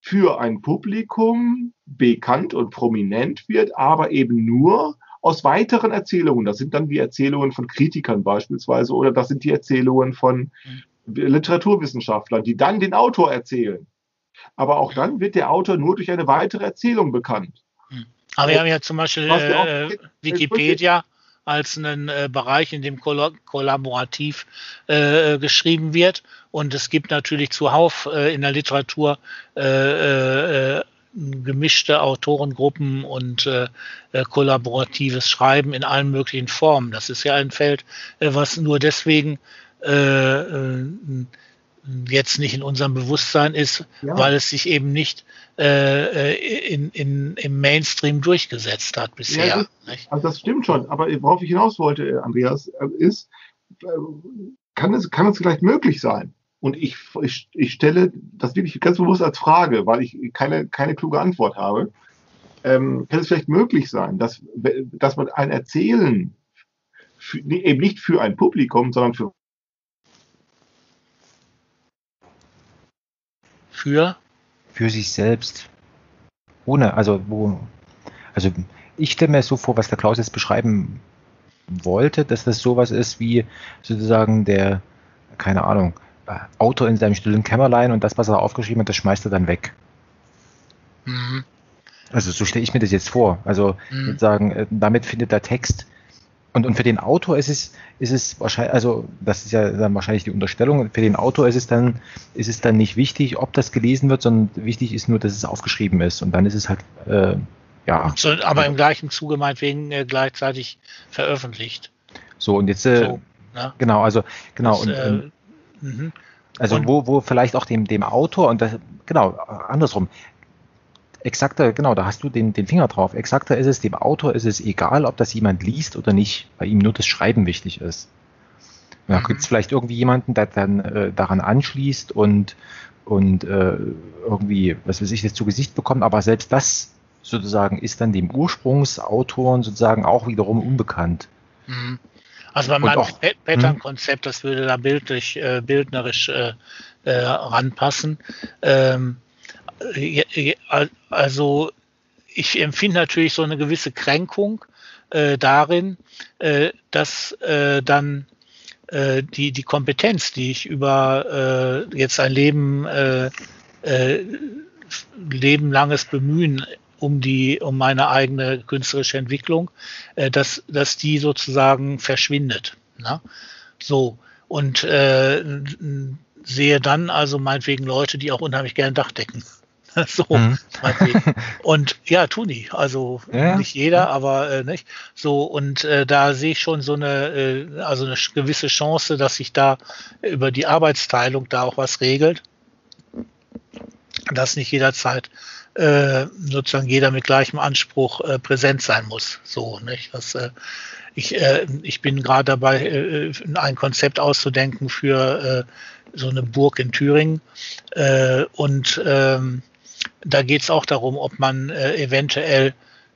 für ein Publikum bekannt und prominent wird, aber eben nur aus weiteren Erzählungen. Das sind dann die Erzählungen von Kritikern beispielsweise oder das sind die Erzählungen von Literaturwissenschaftlern, die dann den Autor erzählen. Aber auch dann wird der Autor nur durch eine weitere Erzählung bekannt. Aber wir haben ja zum Beispiel äh, Wikipedia als einen äh, Bereich, in dem koll kollaborativ äh, geschrieben wird. Und es gibt natürlich zuhauf äh, in der Literatur äh, äh, gemischte Autorengruppen und äh, kollaboratives Schreiben in allen möglichen Formen. Das ist ja ein Feld, was nur deswegen jetzt nicht in unserem Bewusstsein ist, ja. weil es sich eben nicht äh, in, in, im Mainstream durchgesetzt hat bisher. Ja, das, also das stimmt schon, aber worauf ich hinaus wollte, Andreas, äh, ist, äh, kann es, kann es vielleicht möglich sein? Und ich, ich, ich stelle das wirklich ganz bewusst als Frage, weil ich keine, keine kluge Antwort habe. Ähm, kann es vielleicht möglich sein, dass, dass man ein Erzählen für, eben nicht für ein Publikum, sondern für für? Für sich selbst. Ohne, also wo, also ich stelle mir so vor, was der Klaus jetzt beschreiben wollte, dass das sowas ist wie sozusagen der, keine Ahnung, Autor in seinem stillen Kämmerlein und das, was er aufgeschrieben hat, das schmeißt er dann weg. Mhm. Also so stelle ich mir das jetzt vor. Also mhm. sozusagen, äh, damit findet der Text und, und für den Autor ist es, ist es wahrscheinlich, also das ist ja dann wahrscheinlich die Unterstellung, für den Autor ist es dann, ist es dann nicht wichtig, ob das gelesen wird, sondern wichtig ist nur, dass es aufgeschrieben ist. Und dann ist es halt, äh, ja. So, aber im gleichen Zuge meinetwegen äh, gleichzeitig veröffentlicht. So, und jetzt, äh, so, ne? genau, also, genau, das, und, äh, und mhm. also und, wo, wo vielleicht auch dem, dem Autor und das, genau, andersrum, exakter, genau, da hast du den, den Finger drauf. Exakter ist es, dem Autor ist es egal, ob das jemand liest oder nicht, weil ihm nur das Schreiben wichtig ist. Da mhm. gibt es vielleicht irgendwie jemanden, der dann äh, daran anschließt und, und äh, irgendwie, was weiß ich, das zu Gesicht bekommt, aber selbst das sozusagen ist dann dem Ursprungsautoren sozusagen auch wiederum unbekannt. Mhm. Also bei meinem Pattern-Konzept, das würde da bildlich, äh, bildnerisch äh, äh, ranpassen. Ähm, also ich empfinde natürlich so eine gewisse Kränkung äh, darin, äh, dass äh, dann äh, die, die Kompetenz, die ich über äh, jetzt ein Leben, äh, äh, lebenlanges Bemühen um die, um meine eigene künstlerische Entwicklung, äh, dass, dass die sozusagen verschwindet. Ne? So. Und äh, sehe dann also meinetwegen Leute, die auch unheimlich gerne Dachdecken so, mhm. und ja, tun die. Also ja. nicht jeder, aber äh, nicht. So, und äh, da sehe ich schon so eine, äh, also eine gewisse Chance, dass sich da über die Arbeitsteilung da auch was regelt. Dass nicht jederzeit äh, sozusagen jeder mit gleichem Anspruch äh, präsent sein muss. So, nicht? Das, äh, ich, ich bin gerade dabei, ein Konzept auszudenken für so eine Burg in Thüringen. Und ähm, da geht es auch darum, ob man äh, eventuell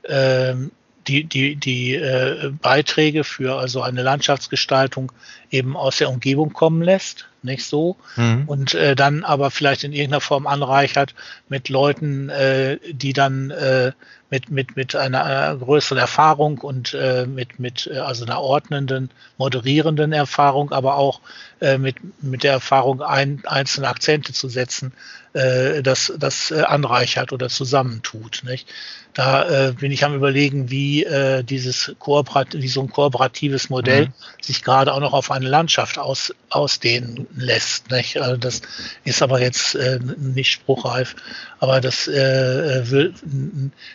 ähm, die, die, die äh, Beiträge für also eine Landschaftsgestaltung eben aus der Umgebung kommen lässt, nicht so, mhm. und äh, dann aber vielleicht in irgendeiner Form anreichert mit Leuten, äh, die dann äh, mit, mit, mit einer, einer größeren Erfahrung und äh, mit, mit äh, also einer ordnenden, moderierenden Erfahrung, aber auch äh, mit, mit der Erfahrung, ein, einzelne Akzente zu setzen, äh, das, das äh, anreichert oder zusammentut. Nicht? Da äh, bin ich am überlegen, wie äh, dieses Kooperat wie so ein kooperatives Modell mhm. sich gerade auch noch auf eine Landschaft aus, ausdehnen lässt. Nicht? Also das ist aber jetzt äh, nicht spruchreif, aber das äh, will,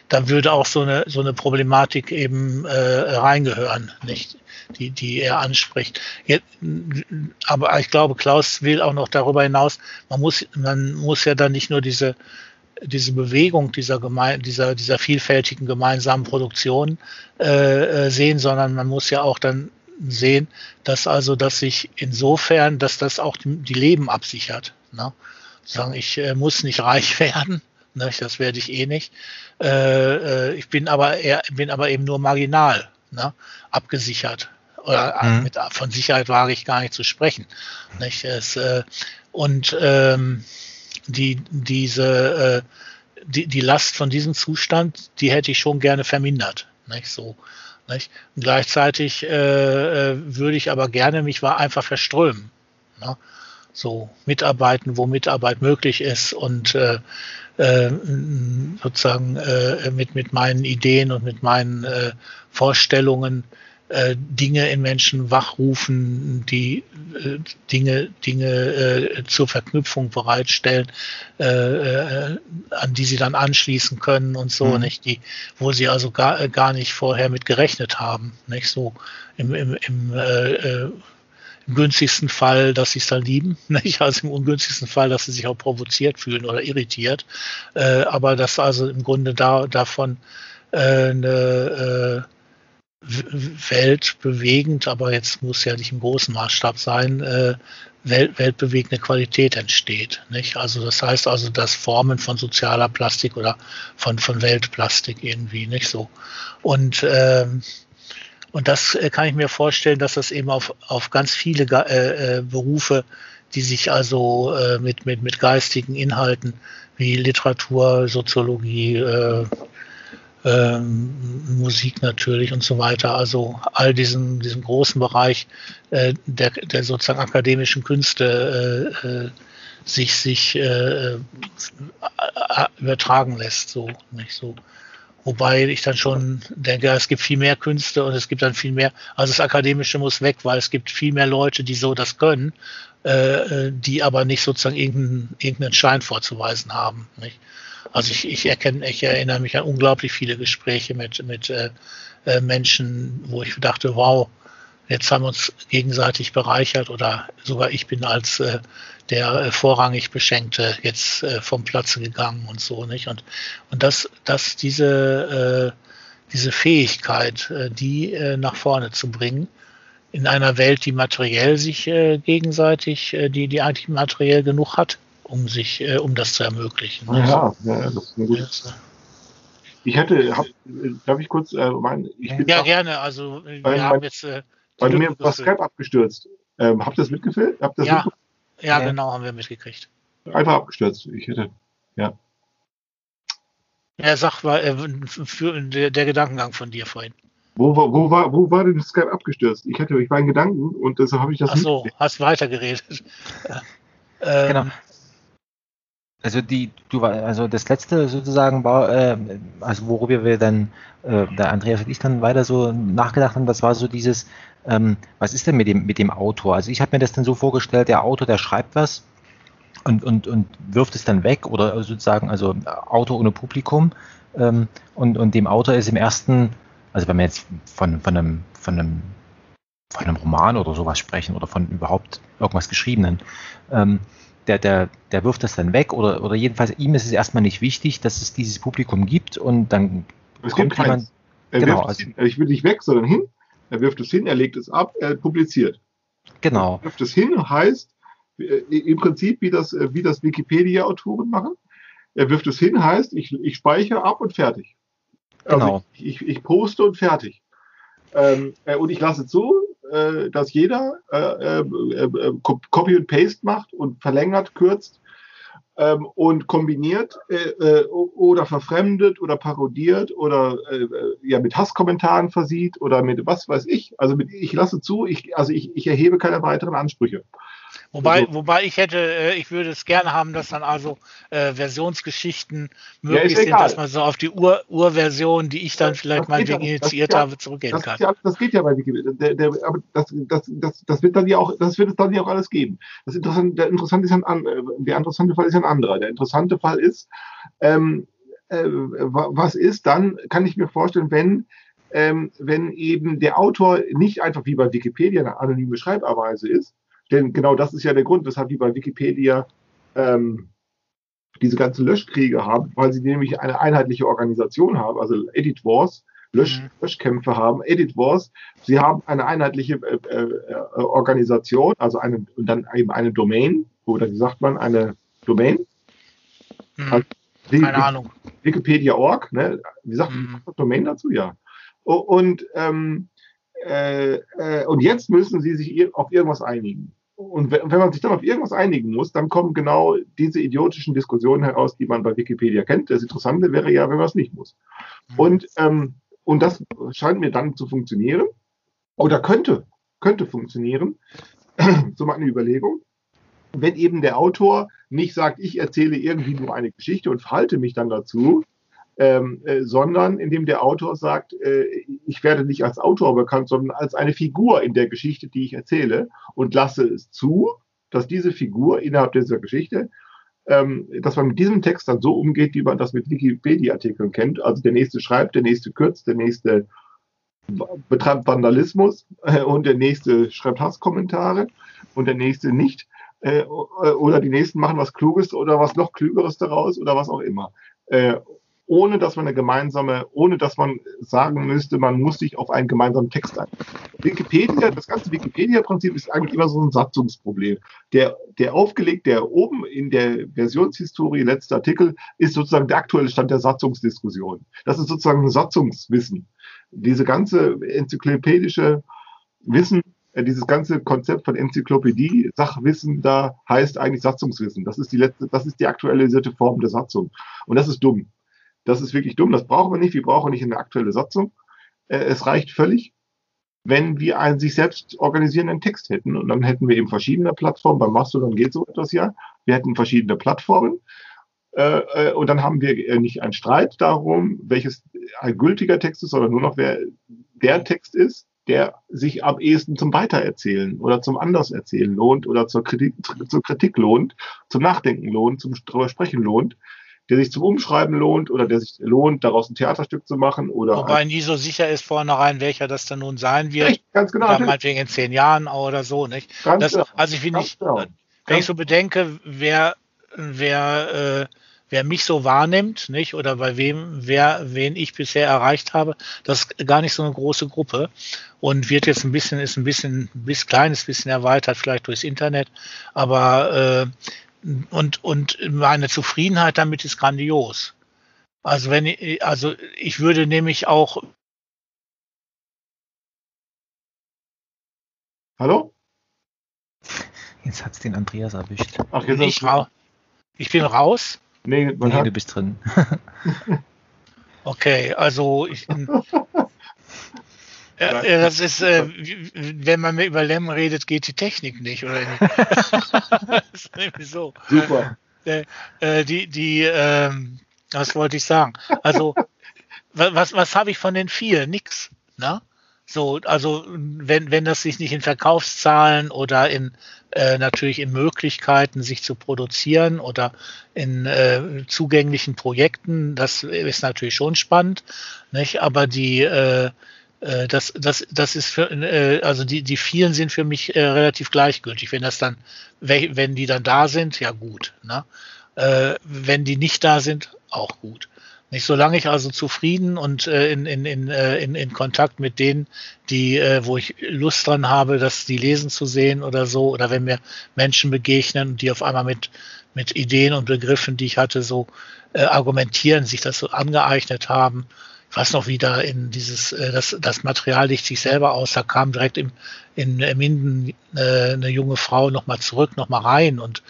da würde auch so eine so eine Problematik eben äh, reingehören, nicht? die, die er anspricht. Jetzt, aber ich glaube, Klaus will auch noch darüber hinaus, man muss, man muss ja dann nicht nur diese, diese Bewegung dieser, dieser, dieser vielfältigen gemeinsamen Produktion äh, äh sehen, sondern man muss ja auch dann sehen, dass also, dass sich insofern, dass das auch die, die Leben absichert. Ne? Sagen, ich äh, muss nicht reich werden, ne? das werde ich eh nicht. Äh, äh, ich bin aber eher, bin aber eben nur marginal ne? abgesichert. Oder mhm. mit, von Sicherheit wage ich gar nicht zu sprechen. Nicht? Es, äh, und ähm, die, diese, äh, die, die Last von diesem Zustand, die hätte ich schon gerne vermindert. Nicht so. Nicht? Und gleichzeitig äh, äh würde ich aber gerne mich einfach verströmen. Ne? So mitarbeiten, wo Mitarbeit möglich ist und äh, äh, sozusagen äh, mit, mit meinen Ideen und mit meinen äh, Vorstellungen äh, Dinge in Menschen wachrufen, die äh, Dinge, Dinge äh, zur Verknüpfung bereitstellen, äh, äh, an die sie dann anschließen können und so, mhm. nicht die, wo sie also gar, gar nicht vorher mit gerechnet haben, nicht so im, im, im im günstigsten Fall, dass sie es dann lieben, nicht? also im ungünstigsten Fall, dass sie sich auch provoziert fühlen oder irritiert, äh, aber dass also im Grunde da davon äh, eine äh, weltbewegend, aber jetzt muss ja nicht im großen Maßstab sein, äh, welt, weltbewegende Qualität entsteht. Nicht? Also das heißt also, dass Formen von sozialer Plastik oder von, von Weltplastik irgendwie nicht so. Und, ähm, und das äh, kann ich mir vorstellen, dass das eben auf, auf ganz viele äh, äh, Berufe, die sich also äh, mit, mit, mit geistigen Inhalten wie Literatur, Soziologie, äh, ähm, Musik natürlich und so weiter. Also all diesen, diesen großen Bereich äh, der, der sozusagen akademischen Künste äh, äh, sich, sich äh, übertragen lässt, so nicht so. Wobei ich dann schon denke, es gibt viel mehr Künste und es gibt dann viel mehr, also das Akademische muss weg, weil es gibt viel mehr Leute, die so das können, äh, äh die aber nicht sozusagen irgendeinen, irgendeinen Schein vorzuweisen haben. Nicht? Also ich, ich erkenne, ich erinnere mich an unglaublich viele Gespräche mit, mit äh, äh, Menschen, wo ich dachte, wow, jetzt haben wir uns gegenseitig bereichert oder sogar ich bin als äh, der äh, vorrangig Beschenkte jetzt äh, vom Platze gegangen und so nicht. Und, und das, das diese, äh, diese Fähigkeit, äh, die nach vorne zu bringen, in einer Welt, die materiell sich gegenseitig, die, die eigentlich materiell genug hat, um sich, äh, um das zu ermöglichen. Ja, ja, das ist eine gute. Ja. Ich hätte, hab, darf ich kurz, äh, mein, ich bin Ja, gerne. Also wir mein, haben jetzt. Äh, bei mir war Skype abgestürzt. Ähm, habt ihr das mitgefilmt? Habt das ja, ja, genau, haben wir mitgekriegt. Einfach abgestürzt. Ich hätte, ja. Ja, sag mal, äh, für, der, der Gedankengang von dir vorhin. Wo, wo, wo, war, wo war denn Skype abgestürzt? Ich hatte, ich war in Gedanken und deshalb habe ich das. Ach so, hast weitergeredet. ähm, genau. Also die, du war, also das letzte sozusagen war, äh, also worüber wir dann, äh, der Andreas und ich dann weiter so nachgedacht haben, das war so dieses, ähm, was ist denn mit dem, mit dem Autor? Also ich habe mir das dann so vorgestellt, der Autor, der schreibt was und, und, und wirft es dann weg oder sozusagen, also Autor ohne Publikum ähm, und, und dem Autor ist im ersten, also wenn wir jetzt von, von einem, von einem von einem Roman oder sowas sprechen oder von überhaupt irgendwas Geschriebenen, ähm, der, der, der wirft das dann weg oder, oder jedenfalls ihm ist es erstmal nicht wichtig, dass es dieses Publikum gibt und dann es kommt jemand. Er genau, also, hin. Ich will nicht weg, sondern hin. Er wirft es hin, er legt es ab, er publiziert. Genau. Er wirft es hin heißt äh, im Prinzip wie das, äh, wie das Wikipedia-Autoren machen. Er wirft es hin heißt, ich, ich speichere ab und fertig. Also genau. ich, ich, ich poste und fertig. Ähm, äh, und ich lasse zu, äh, dass jeder äh, äh, äh Copy und Paste macht und verlängert, kürzt ähm, und kombiniert äh, äh, oder verfremdet oder parodiert oder ja mit Hasskommentaren versieht oder mit was weiß ich. Also mit, ich lasse zu, ich, also ich, ich erhebe keine weiteren Ansprüche. Wobei, also, wobei ich hätte, äh, ich würde es gerne haben, dass dann also äh, Versionsgeschichten möglich ja, sind, dass man so auf die Ur Urversion, die ich dann vielleicht mal ja, initiiert habe, zurückgehen das kann. Ja, das geht ja bei Wikipedia. Der, der, aber das, das, das, das wird dann ja auch, das wird es dann ja auch alles geben. Das Interessante, der interessante ist ein, der interessante Fall ist ein anderer. Der interessante Fall ist, ähm, äh, was ist dann, kann ich mir vorstellen, wenn ähm, wenn eben der Autor nicht einfach wie bei Wikipedia eine anonyme Schreibweise ist, denn genau das ist ja der Grund, weshalb die bei Wikipedia ähm, diese ganzen Löschkriege haben, weil sie nämlich eine einheitliche Organisation haben, also Edit Wars, Lösch, mhm. Löschkämpfe haben, Edit Wars. Sie haben eine einheitliche äh, äh, Organisation, also eine, und dann eben eine Domain, oder wie sagt man, eine Domain? Mhm. Also, Keine Ahnung. Wikipedia.org, ne? Wie sagt man mhm. Domain dazu? Ja. Und, ähm, äh, äh, und jetzt müssen sie sich auf irgendwas einigen. Und wenn man sich dann auf irgendwas einigen muss, dann kommen genau diese idiotischen Diskussionen heraus, die man bei Wikipedia kennt. Das Interessante wäre ja, wenn man es nicht muss. Und, ähm, und das scheint mir dann zu funktionieren. Oder könnte, könnte funktionieren. so mal eine Überlegung. Wenn eben der Autor nicht sagt, ich erzähle irgendwie nur eine Geschichte und verhalte mich dann dazu, ähm, äh, sondern indem der Autor sagt, äh, ich werde nicht als Autor bekannt, sondern als eine Figur in der Geschichte, die ich erzähle und lasse es zu, dass diese Figur innerhalb dieser Geschichte, ähm, dass man mit diesem Text dann so umgeht, wie man das mit Wikipedia-Artikeln kennt. Also der nächste schreibt, der nächste kürzt, der nächste betreibt Vandalismus äh, und der nächste schreibt Hasskommentare und der nächste nicht. Äh, oder die nächsten machen was Kluges oder was noch Klügeres daraus oder was auch immer. Äh, ohne dass man eine gemeinsame, ohne dass man sagen müsste, man muss sich auf einen gemeinsamen Text ein. Wikipedia, das ganze Wikipedia-Prinzip ist eigentlich immer so ein Satzungsproblem. Der, der aufgelegt, der oben in der Versionshistorie, letzte Artikel, ist sozusagen der aktuelle Stand der Satzungsdiskussion. Das ist sozusagen ein Satzungswissen. Diese ganze enzyklopädische Wissen, äh, dieses ganze Konzept von Enzyklopädie, Sachwissen da heißt eigentlich Satzungswissen. Das ist die letzte, das ist die aktualisierte Form der Satzung. Und das ist dumm. Das ist wirklich dumm, das brauchen wir nicht. Wir brauchen nicht eine aktuelle Satzung. Äh, es reicht völlig, wenn wir einen sich selbst organisierenden Text hätten. Und dann hätten wir eben verschiedene Plattformen. Bei Mastodon geht so etwas ja. Wir hätten verschiedene Plattformen. Äh, äh, und dann haben wir nicht einen Streit darum, welches ein gültiger Text ist, sondern nur noch wer der Text ist, der sich am ehesten zum Weitererzählen oder zum Anderserzählen lohnt oder zur Kritik, zur Kritik lohnt, zum Nachdenken lohnt, zum drüber sprechen lohnt der sich zum Umschreiben lohnt oder der sich lohnt, daraus ein Theaterstück zu machen oder. Wobei nie so sicher ist vornherein, welcher das dann nun sein wird. Echt, ganz genau. Oder meinetwegen in zehn Jahren oder so, nicht? Ganz das, genau. Also ich finde nicht, genau. wenn ich so bedenke, wer, wer, äh, wer mich so wahrnimmt, nicht, oder bei wem, wer, wen ich bisher erreicht habe, das ist gar nicht so eine große Gruppe und wird jetzt ein bisschen, ist ein bisschen, bis kleines bisschen erweitert, vielleicht durchs Internet, aber äh, und, und meine Zufriedenheit damit ist grandios. Also wenn ich, also ich würde nämlich auch. Hallo? Jetzt hat es den Andreas erwischt. Ach, jetzt ich, ra ich bin raus. Nee, nee du bist drin. okay, also ich, Ja, ja, das ist, äh, wenn man über Lem redet, geht die Technik nicht, oder nicht? das ist nämlich so. Super. Äh, äh, die, die, ähm, was wollte ich sagen? Also, was, was habe ich von den vielen? Nix. Ne? So, also wenn, wenn das sich nicht in Verkaufszahlen oder in äh, natürlich in Möglichkeiten, sich zu produzieren oder in äh, zugänglichen Projekten, das ist natürlich schon spannend, nicht? Aber die äh, äh, das, das, das ist für, äh, also die, die vielen sind für mich äh, relativ gleichgültig. Wenn das dann, wenn die dann da sind, ja gut. Ne? Äh, wenn die nicht da sind, auch gut. Nicht solange ich also zufrieden und äh, in, in, in, äh, in, in Kontakt mit denen, die, äh, wo ich Lust dran habe, das die lesen zu sehen oder so, oder wenn mir Menschen begegnen, die auf einmal mit, mit Ideen und Begriffen, die ich hatte, so äh, argumentieren, sich das so angeeignet haben, weiß noch, wie da in dieses, äh, das, das Material liegt sich selber aus, da kam direkt im, in Minden äh, eine junge Frau nochmal zurück, nochmal rein und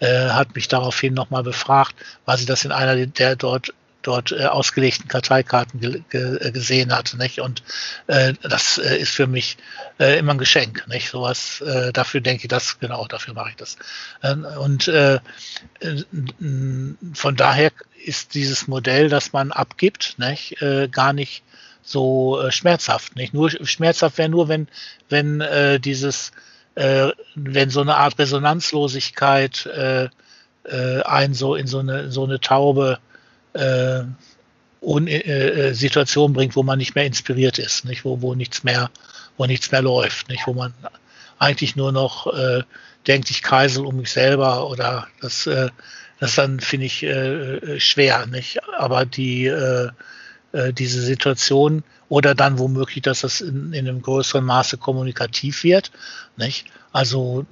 äh, hat mich daraufhin nochmal befragt, weil sie das in einer der dort dort äh, ausgelegten Karteikarten ge ge äh, gesehen hat. Nicht? Und äh, das äh, ist für mich äh, immer ein Geschenk. Nicht? Sowas, äh, dafür denke ich das, genau, dafür mache ich das. Ähm, und von daher ist dieses Modell, das man abgibt, nicht? Gar nicht so schmerzhaft. Nicht? Nur schmerzhaft wäre nur, wenn, wenn dieses, wenn so eine Art Resonanzlosigkeit äh, äh, ein so in so eine, so eine taube äh, un, äh, äh, Situation bringt, wo man nicht mehr inspiriert ist, nicht, wo, wo nichts mehr, wo nichts mehr läuft, nicht, wo man eigentlich nur noch äh, denkt, ich kreisel um mich selber oder das, äh, das dann finde ich äh, äh, schwer, nicht? Aber die äh, äh, diese Situation oder dann womöglich, dass das in, in einem größeren Maße kommunikativ wird, nicht? Also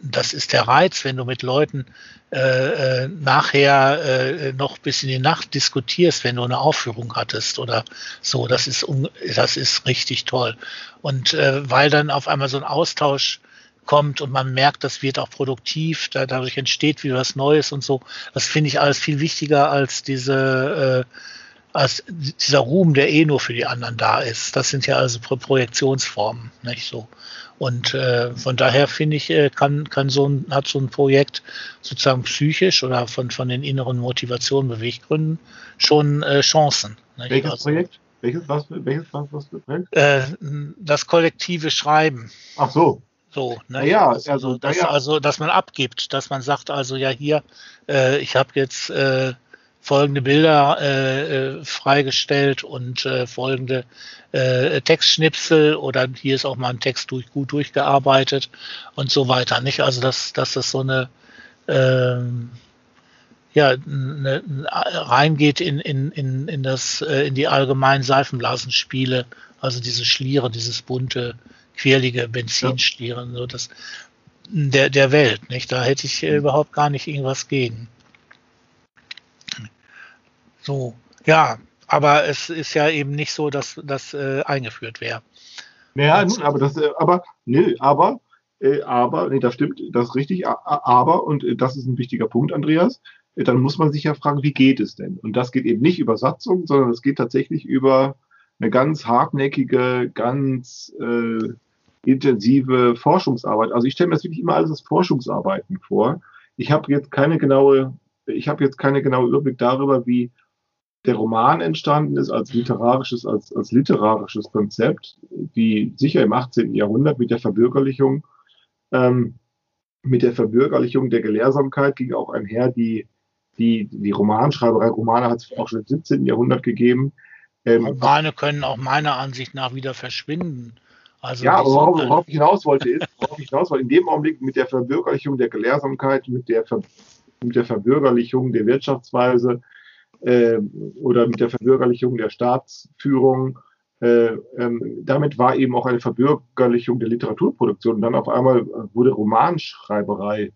das ist der Reiz, wenn du mit Leuten äh, äh, nachher äh, noch bis in die Nacht diskutierst, wenn du eine Aufführung hattest oder so. Das ist, das ist richtig toll. Und äh, weil dann auf einmal so ein Austausch kommt und man merkt, das wird auch produktiv, da, dadurch entsteht wieder was Neues und so. Das finde ich alles viel wichtiger als diese, äh, als dieser Ruhm, der eh nur für die anderen da ist. Das sind ja also Pro Projektionsformen, nicht so. Und äh, von daher finde ich, äh, kann, kann so ein, hat so ein Projekt sozusagen psychisch oder von, von den inneren Motivationen, Beweggründen schon äh, Chancen. Nicht? Welches also, Projekt? Welches, was, welches, was, was äh, das kollektive Schreiben. Ach so. So, ne? Ja, also, also, dass, ja. also, dass man abgibt, dass man sagt, also ja hier, äh, ich habe jetzt äh, folgende Bilder äh, äh, freigestellt und äh, folgende äh, Textschnipsel oder hier ist auch mal ein Text durch, gut durchgearbeitet und so weiter. Nicht? Also dass, dass das so eine ähm, ja, ne, reingeht in, in, in, in, das, äh, in die allgemeinen Seifenblasenspiele, also diese Schliere, dieses bunte, quirlige Benzinschlieren, so das der, der Welt. Nicht? Da hätte ich äh, überhaupt gar nicht irgendwas gegen. So, ja, aber es ist ja eben nicht so, dass das äh, eingeführt wäre. Naja, nun, aber das, äh, aber, nö, aber, äh, aber, nee, das stimmt, das ist richtig, aber, und äh, das ist ein wichtiger Punkt, Andreas, äh, dann muss man sich ja fragen, wie geht es denn? Und das geht eben nicht über Satzung, sondern es geht tatsächlich über eine ganz hartnäckige, ganz äh, intensive Forschungsarbeit. Also ich stelle mir das wirklich immer alles als Forschungsarbeiten vor. Ich habe jetzt keine genaue, ich habe jetzt keine genaue Überblick darüber, wie der Roman entstanden ist als literarisches, als, als literarisches Konzept, wie sicher im 18. Jahrhundert mit der Verbürgerlichung, ähm, mit der Verbürgerlichung der Gelehrsamkeit ging auch einher die, die, die Romanschreiberei. Romane hat es auch schon im 17. Jahrhundert gegeben. Ähm, Romane können auch meiner Ansicht nach wieder verschwinden. Also ja, aber worauf, worauf ich hinaus wollte, ist, worauf ich hinaus wollte, in dem Augenblick mit der Verbürgerlichung der Gelehrsamkeit, mit der, Ver, mit der Verbürgerlichung der Wirtschaftsweise, äh, oder mit der Verbürgerlichung der Staatsführung. Äh, ähm, damit war eben auch eine Verbürgerlichung der Literaturproduktion. Und dann auf einmal wurde Romanschreiberei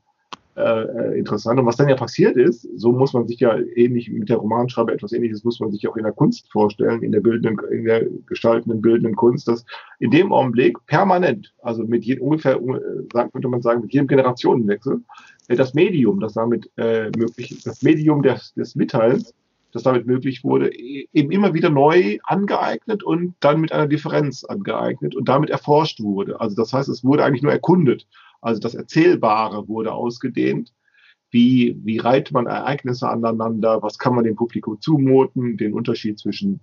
äh, äh, interessant. Und was dann ja passiert ist, so muss man sich ja ähnlich mit der Romanschreiber etwas ähnliches muss man sich auch in der Kunst vorstellen, in der bildenden, in der gestaltenden, bildenden Kunst, dass in dem Augenblick permanent, also mit jedem ungefähr, äh, könnte man sagen, mit jedem Generationenwechsel, äh, das Medium, das damit äh, möglich, das Medium des, des Mitteilens das damit möglich wurde, eben immer wieder neu angeeignet und dann mit einer Differenz angeeignet und damit erforscht wurde. Also das heißt, es wurde eigentlich nur erkundet. Also das Erzählbare wurde ausgedehnt. Wie, wie reiht man Ereignisse aneinander? Was kann man dem Publikum zumuten? Den Unterschied zwischen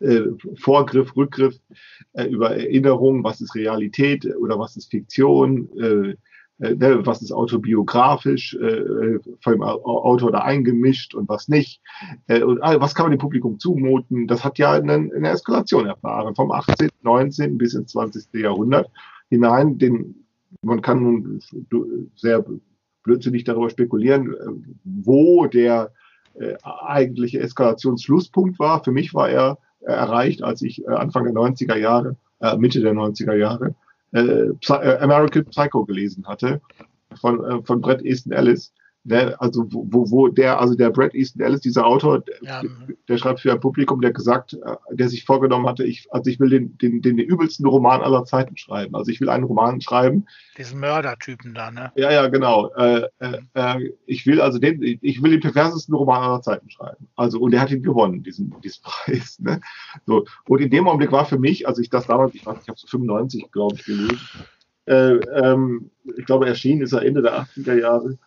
äh, Vorgriff, Rückgriff, äh, über Erinnerung, was ist Realität oder was ist Fiktion, äh, ne, was ist autobiografisch äh, vom Autor da eingemischt und was nicht. Äh, und ah, was kann man dem Publikum zumuten? Das hat ja eine, eine Eskalation erfahren, vom 18., 19. bis ins 20. Jahrhundert hinein. Den, man kann nun sehr blödsinnig darüber spekulieren, äh, wo der äh, eigentliche Eskalationsschlusspunkt war. Für mich war er erreicht, als ich äh, Anfang der 90er Jahre, äh, Mitte der 90er Jahre, äh, äh, American Psycho gelesen hatte von, äh, von Brett Easton Ellis. Der, also wo, wo der, also der Brett Easton Ellis, dieser Autor, ja. der, der, schreibt für ein Publikum, der gesagt, äh, der sich vorgenommen hatte, ich, also ich will den, den, den, den übelsten Roman aller Zeiten schreiben. Also ich will einen Roman schreiben. Diesen Mördertypen da, ne? Ja, ja, genau. Äh, äh, äh, ich will also den, ich will den perversesten Roman aller Zeiten schreiben. Also, und er hat ihn gewonnen, diesen, diesen Preis. Ne? So. Und in dem Augenblick war für mich, als ich das damals, ich weiß nicht, ich habe so 95, glaube ich, gelesen, äh, ähm, ich glaube, erschienen ist er Ende der 80er Jahre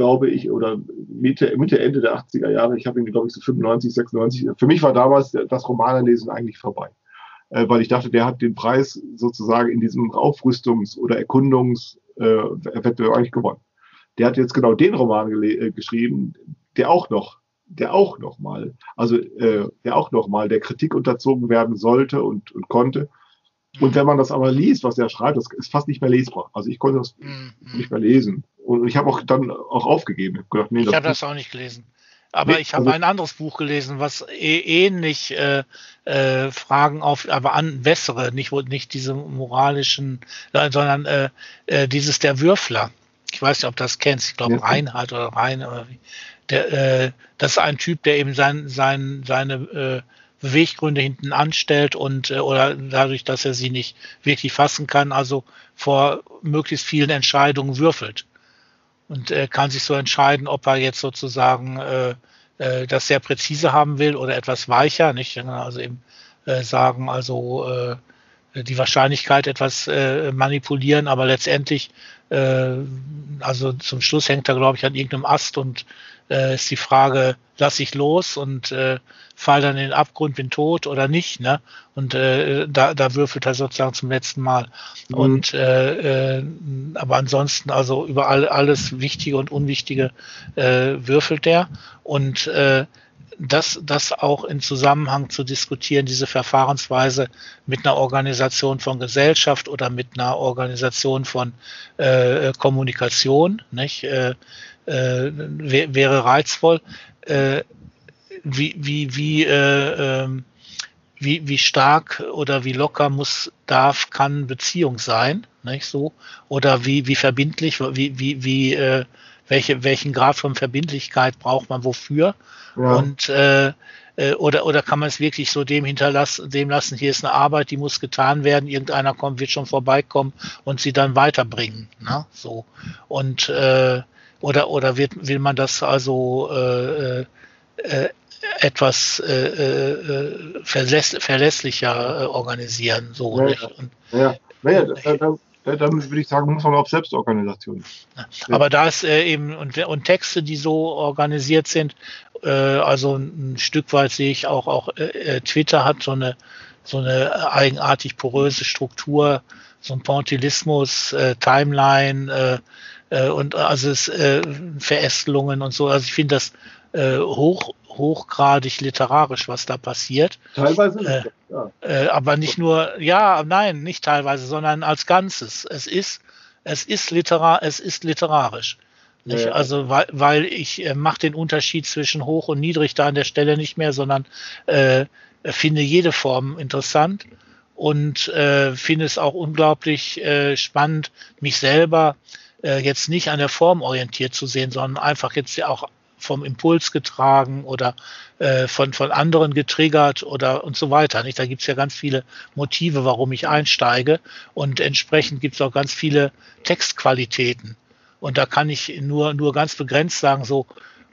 glaube ich, oder Mitte, Mitte, Ende der 80er Jahre. Ich habe ihn, glaube ich, so 95, 96. Für mich war damals das Romanenlesen eigentlich vorbei. Äh, weil ich dachte, der hat den Preis sozusagen in diesem Aufrüstungs- oder Erkundungswettbewerb äh, eigentlich gewonnen. Der hat jetzt genau den Roman äh, geschrieben, der auch noch, der auch noch mal, also äh, der auch noch mal der Kritik unterzogen werden sollte und, und konnte. Und wenn man das aber liest, was er schreibt, das ist fast nicht mehr lesbar. Also ich konnte das mhm. nicht mehr lesen. Und ich habe auch dann auch aufgegeben. Ich, gedacht, nee, ich habe das auch nicht gelesen. Aber nee, ich habe also, ein anderes Buch gelesen, was eh, ähnlich äh, äh, Fragen auf, aber an bessere, nicht, nicht diese moralischen, sondern äh, äh, dieses der Würfler. Ich weiß nicht, ob du das kennst. Ich glaube ja. Reinhard oder Rein oder wie. Der, äh, das ist ein Typ, der eben sein, sein, seine äh, Beweggründe hinten anstellt und äh, oder dadurch, dass er sie nicht wirklich fassen kann, also vor möglichst vielen Entscheidungen würfelt und äh, kann sich so entscheiden, ob er jetzt sozusagen äh, äh, das sehr präzise haben will oder etwas weicher, nicht? Also eben äh, sagen, also äh, die Wahrscheinlichkeit etwas äh, manipulieren, aber letztendlich, äh, also zum Schluss hängt er, glaube ich, an irgendeinem Ast und äh, ist die Frage, lasse ich los und äh, fall dann in den Abgrund, bin tot oder nicht, ne? Und äh, da, da würfelt er sozusagen zum letzten Mal. Mhm. Und äh, äh, aber ansonsten, also über all, alles Wichtige und Unwichtige äh, würfelt er. Und äh, das, das auch in Zusammenhang zu diskutieren, diese Verfahrensweise mit einer Organisation von Gesellschaft oder mit einer Organisation von äh, Kommunikation, nicht? Äh, äh, wäre reizvoll. Äh, wie, wie, wie, äh, ähm, wie, wie stark oder wie locker muss, darf, kann Beziehung sein, nicht so? Oder wie, wie verbindlich, wie, wie, wie, äh, welche, welchen Grad von Verbindlichkeit braucht man wofür? Ja. Und äh, äh, oder, oder kann man es wirklich so dem hinterlassen, dem lassen, hier ist eine Arbeit, die muss getan werden, irgendeiner kommt, wird schon vorbeikommen und sie dann weiterbringen. Ne? So. Und äh, oder, oder wird, will man das also äh, äh, etwas äh, äh, verläss, verlässlicher äh, organisieren? So, ja, nicht? Und, ja, ja. ja da, da, damit würde ich sagen, muss man auf Selbstorganisation. Aber da ist äh, eben und, und Texte, die so organisiert sind, äh, also ein Stück weit sehe ich auch, auch äh, Twitter hat so eine so eine eigenartig poröse Struktur, so ein Pontilismus, äh, Timeline, äh, äh, und also es äh, Verästelungen und so. Also ich finde das äh, hoch hochgradig literarisch, was da passiert. Teilweise, äh, ja. äh, aber nicht nur, ja, nein, nicht teilweise, sondern als Ganzes. Es ist, es ist literar, es ist literarisch. Ja, also weil, weil ich äh, mache den Unterschied zwischen hoch und niedrig da an der Stelle nicht mehr, sondern äh, finde jede Form interessant und äh, finde es auch unglaublich äh, spannend, mich selber äh, jetzt nicht an der Form orientiert zu sehen, sondern einfach jetzt ja auch vom Impuls getragen oder äh, von, von anderen getriggert oder und so weiter. Nicht? Da gibt es ja ganz viele Motive, warum ich einsteige und entsprechend gibt es auch ganz viele Textqualitäten. Und da kann ich nur, nur ganz begrenzt sagen, so,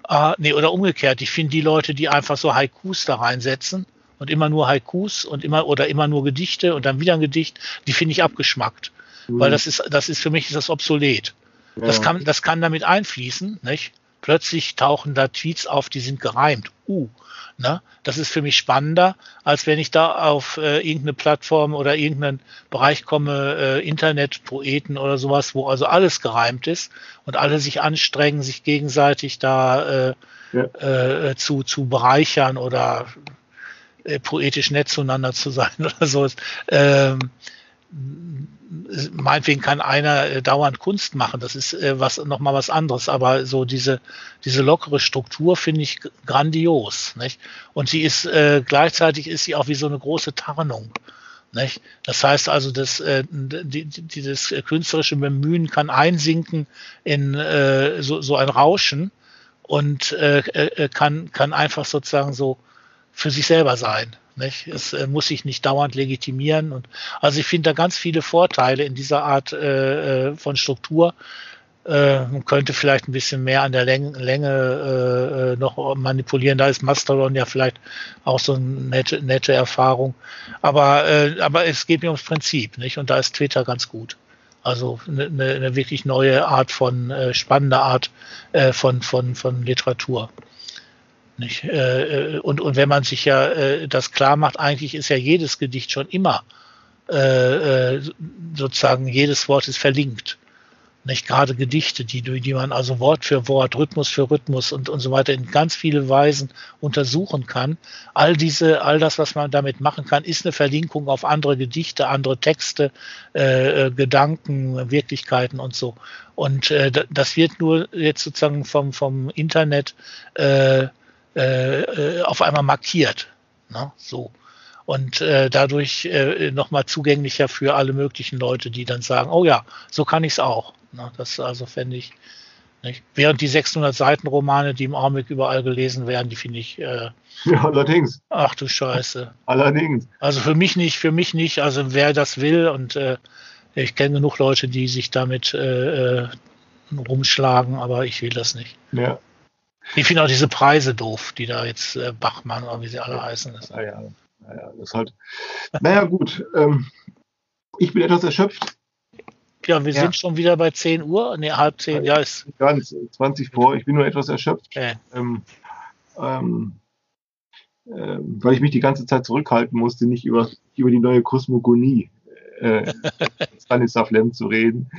ah, nee, oder umgekehrt, ich finde die Leute, die einfach so Haikus da reinsetzen und immer nur Haikus und immer oder immer nur Gedichte und dann wieder ein Gedicht, die finde ich abgeschmackt. Mhm. Weil das ist, das ist für mich ist das obsolet. Ja. Das kann, das kann damit einfließen, nicht? Plötzlich tauchen da Tweets auf, die sind gereimt. Uh, ne? Das ist für mich spannender, als wenn ich da auf äh, irgendeine Plattform oder irgendeinen Bereich komme, äh, Internet, Poeten oder sowas, wo also alles gereimt ist und alle sich anstrengen, sich gegenseitig da äh, ja. äh, zu, zu bereichern oder äh, poetisch nett zueinander zu sein oder so. Ähm, meinetwegen kann einer äh, dauernd Kunst machen, das ist äh, was nochmal was anderes, aber so diese, diese lockere Struktur finde ich grandios. Nicht? Und sie ist äh, gleichzeitig ist sie auch wie so eine große Tarnung. Nicht? Das heißt also, dass äh, die, die, das künstlerische Bemühen kann einsinken in äh, so, so ein Rauschen und äh, äh kann, kann einfach sozusagen so für sich selber sein. Nicht? Es äh, muss sich nicht dauernd legitimieren. Und, also ich finde da ganz viele Vorteile in dieser Art äh, äh, von Struktur. Äh, man könnte vielleicht ein bisschen mehr an der Länge, Länge äh, äh, noch manipulieren. Da ist Mastodon ja vielleicht auch so eine nette, nette Erfahrung. Aber, äh, aber es geht mir ums Prinzip, nicht? Und da ist Twitter ganz gut. Also eine, eine wirklich neue Art von, äh, spannende Art äh, von, von, von Literatur. Nicht? Äh, äh, und, und wenn man sich ja äh, das klar macht, eigentlich ist ja jedes Gedicht schon immer sozusagen, jedes Wort ist verlinkt. Nicht gerade Gedichte, die, die man also Wort für Wort, Rhythmus für Rhythmus und, und so weiter in ganz viele Weisen untersuchen kann. All diese, all das, was man damit machen kann, ist eine Verlinkung auf andere Gedichte, andere Texte, äh, Gedanken, Wirklichkeiten und so. Und äh, das wird nur jetzt sozusagen vom, vom Internet äh, äh, äh, auf einmal markiert. Ne? So. Und äh, dadurch äh, nochmal zugänglicher für alle möglichen Leute, die dann sagen, oh ja, so kann ich es auch. Ne? Das also fände ich, Nicht? Während die 600 Seiten Romane, die im Augenblick überall gelesen werden, die finde ich. Äh, ja, allerdings. Ach du Scheiße. Allerdings. Also für mich nicht, für mich nicht. Also wer das will und äh, ich kenne genug Leute, die sich damit äh, äh rumschlagen, aber ich will das nicht. Ja. Ich finde auch diese Preise doof, die da jetzt äh, Bachmann oder wie sie alle heißen. Das, ja. Naja, das halt. Naja, gut. Ähm, ich bin etwas erschöpft. Ja, wir ja. sind schon wieder bei 10 Uhr. Ne, halb 10, ja, ist. Ganz 20 vor. Ich bin nur etwas erschöpft. Äh. Ähm, ähm, äh, weil ich mich die ganze Zeit zurückhalten musste, nicht über, über die neue Kosmogonie äh, Stanislav Lem zu reden.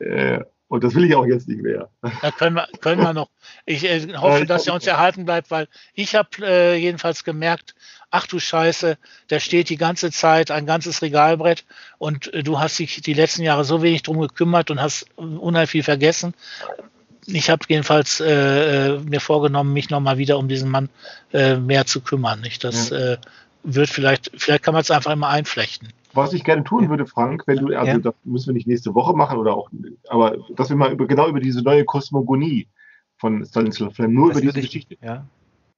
Äh, und das will ich auch jetzt nicht mehr. Da können wir, können wir noch. Ich äh, hoffe, dass er uns erhalten bleibt, weil ich habe äh, jedenfalls gemerkt, ach du Scheiße, da steht die ganze Zeit ein ganzes Regalbrett und äh, du hast dich die letzten Jahre so wenig drum gekümmert und hast unheimlich viel vergessen. Ich habe jedenfalls äh, äh, mir vorgenommen, mich nochmal wieder um diesen Mann äh, mehr zu kümmern. Nicht? Das ja. wird vielleicht, vielleicht kann man es einfach immer einflechten. Was ich gerne tun würde, Frank, wenn du, also ja. das müssen wir nicht nächste Woche machen oder auch, aber dass wir mal über, genau über diese neue Kosmogonie von Stanislav Lem, nur das über diese ich, Geschichte, ja.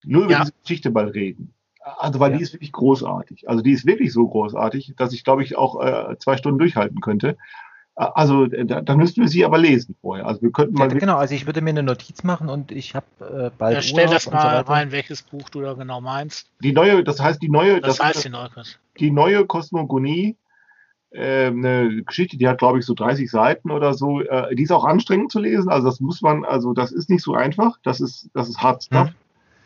nur über ja. diese Geschichte mal reden. Also, weil die ist wirklich großartig. Also, die ist wirklich so großartig, dass ich, glaube ich, auch äh, zwei Stunden durchhalten könnte. Also da, da, müssten wir sie aber lesen vorher. Also wir könnten mal. Ja, genau, also ich würde mir eine Notiz machen und ich habe äh, bald. Ja, stell das mal so rein, welches Buch du da genau meinst. Die neue, das heißt die neue. Das, das heißt die neue. Die neue Kosmogonie, äh, eine Geschichte, die hat glaube ich so 30 Seiten oder so. Äh, die ist auch anstrengend zu lesen. Also das muss man, also das ist nicht so einfach. Das ist, das ist Hard Stuff.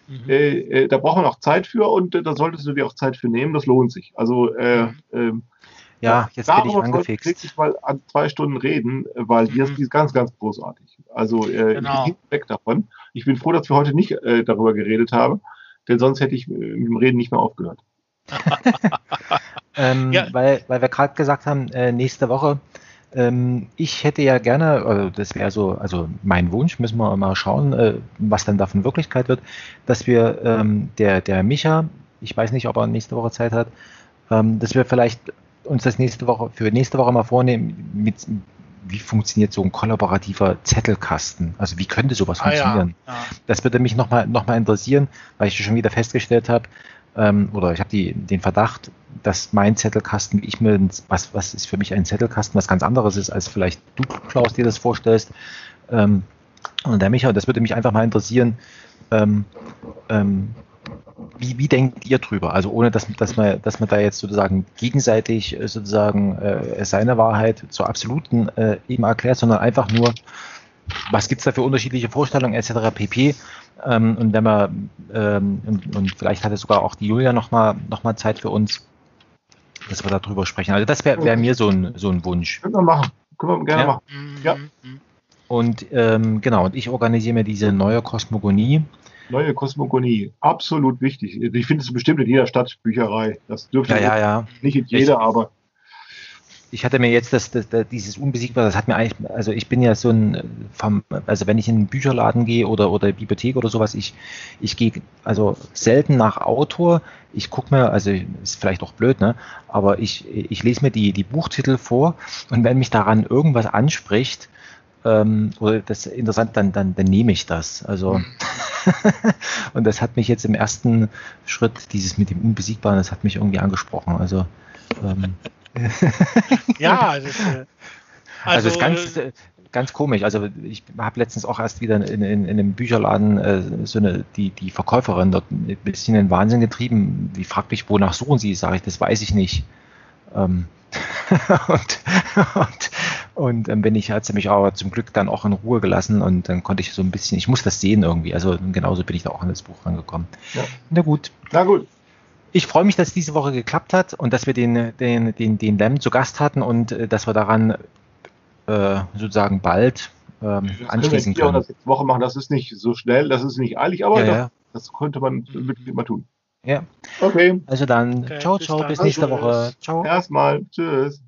Hm. Mhm. Äh, äh, da braucht man auch Zeit für und äh, da solltest du dir auch Zeit für nehmen. Das lohnt sich. Also äh, mhm. Ja, jetzt bin ich angefixt. wirklich mal an zwei Stunden reden, weil die, ist, die ist ganz, ganz großartig. Also äh, genau. ich bin weg davon. Ich bin froh, dass wir heute nicht äh, darüber geredet haben, denn sonst hätte ich äh, mit dem Reden nicht mehr aufgehört. ähm, ja. weil, weil wir gerade gesagt haben, äh, nächste Woche ähm, ich hätte ja gerne, also das wäre so, also mein Wunsch, müssen wir mal schauen, äh, was dann davon Wirklichkeit wird, dass wir ähm, der, der Micha, ich weiß nicht, ob er nächste Woche Zeit hat, ähm, dass wir vielleicht uns das nächste Woche, für nächste Woche mal vornehmen, mit, wie funktioniert so ein kollaborativer Zettelkasten? Also wie könnte sowas ah, funktionieren? Ja, ja. Das würde mich nochmal noch mal interessieren, weil ich schon wieder festgestellt habe, ähm, oder ich habe den Verdacht, dass mein Zettelkasten, wie ich mir, was, was ist für mich ein Zettelkasten, was ganz anderes ist, als vielleicht du, Klaus, dir das vorstellst. Ähm, und der Micha, das würde mich einfach mal interessieren, ähm, ähm, wie, wie denkt ihr drüber? Also ohne, dass, dass, man, dass man da jetzt sozusagen gegenseitig äh, sozusagen äh, seine Wahrheit zur absoluten äh, eben erklärt, sondern einfach nur, was gibt es da für unterschiedliche Vorstellungen etc. pp. Ähm, und wenn man, ähm, und, und, vielleicht hatte sogar auch die Julia nochmal noch mal Zeit für uns, dass wir darüber sprechen. Also das wäre wär mir so ein, so ein Wunsch. Können wir machen. Können wir gerne ja? machen. Ja. Und ähm, genau, und ich organisiere mir diese neue Kosmogonie. Neue Kosmogonie, absolut wichtig. Ich finde es bestimmt in jeder Stadtbücherei. Das dürfte ja, ja, ja. nicht in jeder, ich, aber ich hatte mir jetzt das, das, das, dieses Unbesiegbare, das hat mir eigentlich, also ich bin ja so ein, vom, also wenn ich in einen Bücherladen gehe oder, oder Bibliothek oder sowas, ich, ich gehe also selten nach Autor, ich gucke mir, also ist vielleicht auch blöd, ne, aber ich, ich lese mir die, die Buchtitel vor und wenn mich daran irgendwas anspricht, ähm, oder das ist interessant, dann, dann, dann nehme ich das. Also mhm. und das hat mich jetzt im ersten Schritt, dieses mit dem Unbesiegbaren, das hat mich irgendwie angesprochen. Also ähm, ja, das, äh, also, also ist ganz, äh, ganz komisch. Also ich habe letztens auch erst wieder in, in, in einem Bücherladen äh, so eine, die, die Verkäuferin dort ein bisschen in den Wahnsinn getrieben. Die fragt mich, wonach suchen Sie? Sage ich, das weiß ich nicht. Ähm, und und, und ähm, bin ich, hat sie mich aber zum Glück dann auch in Ruhe gelassen und dann konnte ich so ein bisschen, ich muss das sehen irgendwie. Also genauso bin ich da auch an das Buch rangekommen. Ja. Na gut. Na gut ich freue mich, dass es diese Woche geklappt hat und dass wir den, den, den, den Lem zu Gast hatten und äh, dass wir daran äh, sozusagen bald ähm, anschließen können. Das jetzt Woche machen, das ist nicht so schnell, das ist nicht eilig, aber ja, das, ja. das könnte man wirklich immer tun. Ja. Okay. Also dann, okay, ciao, ciao, bis, bis nächste Woche. Ciao. Erstmal, tschüss.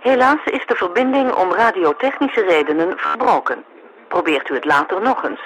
Helaas is de verbinding om radiotechnische redenen verbroken. Probeert u het later nog eens.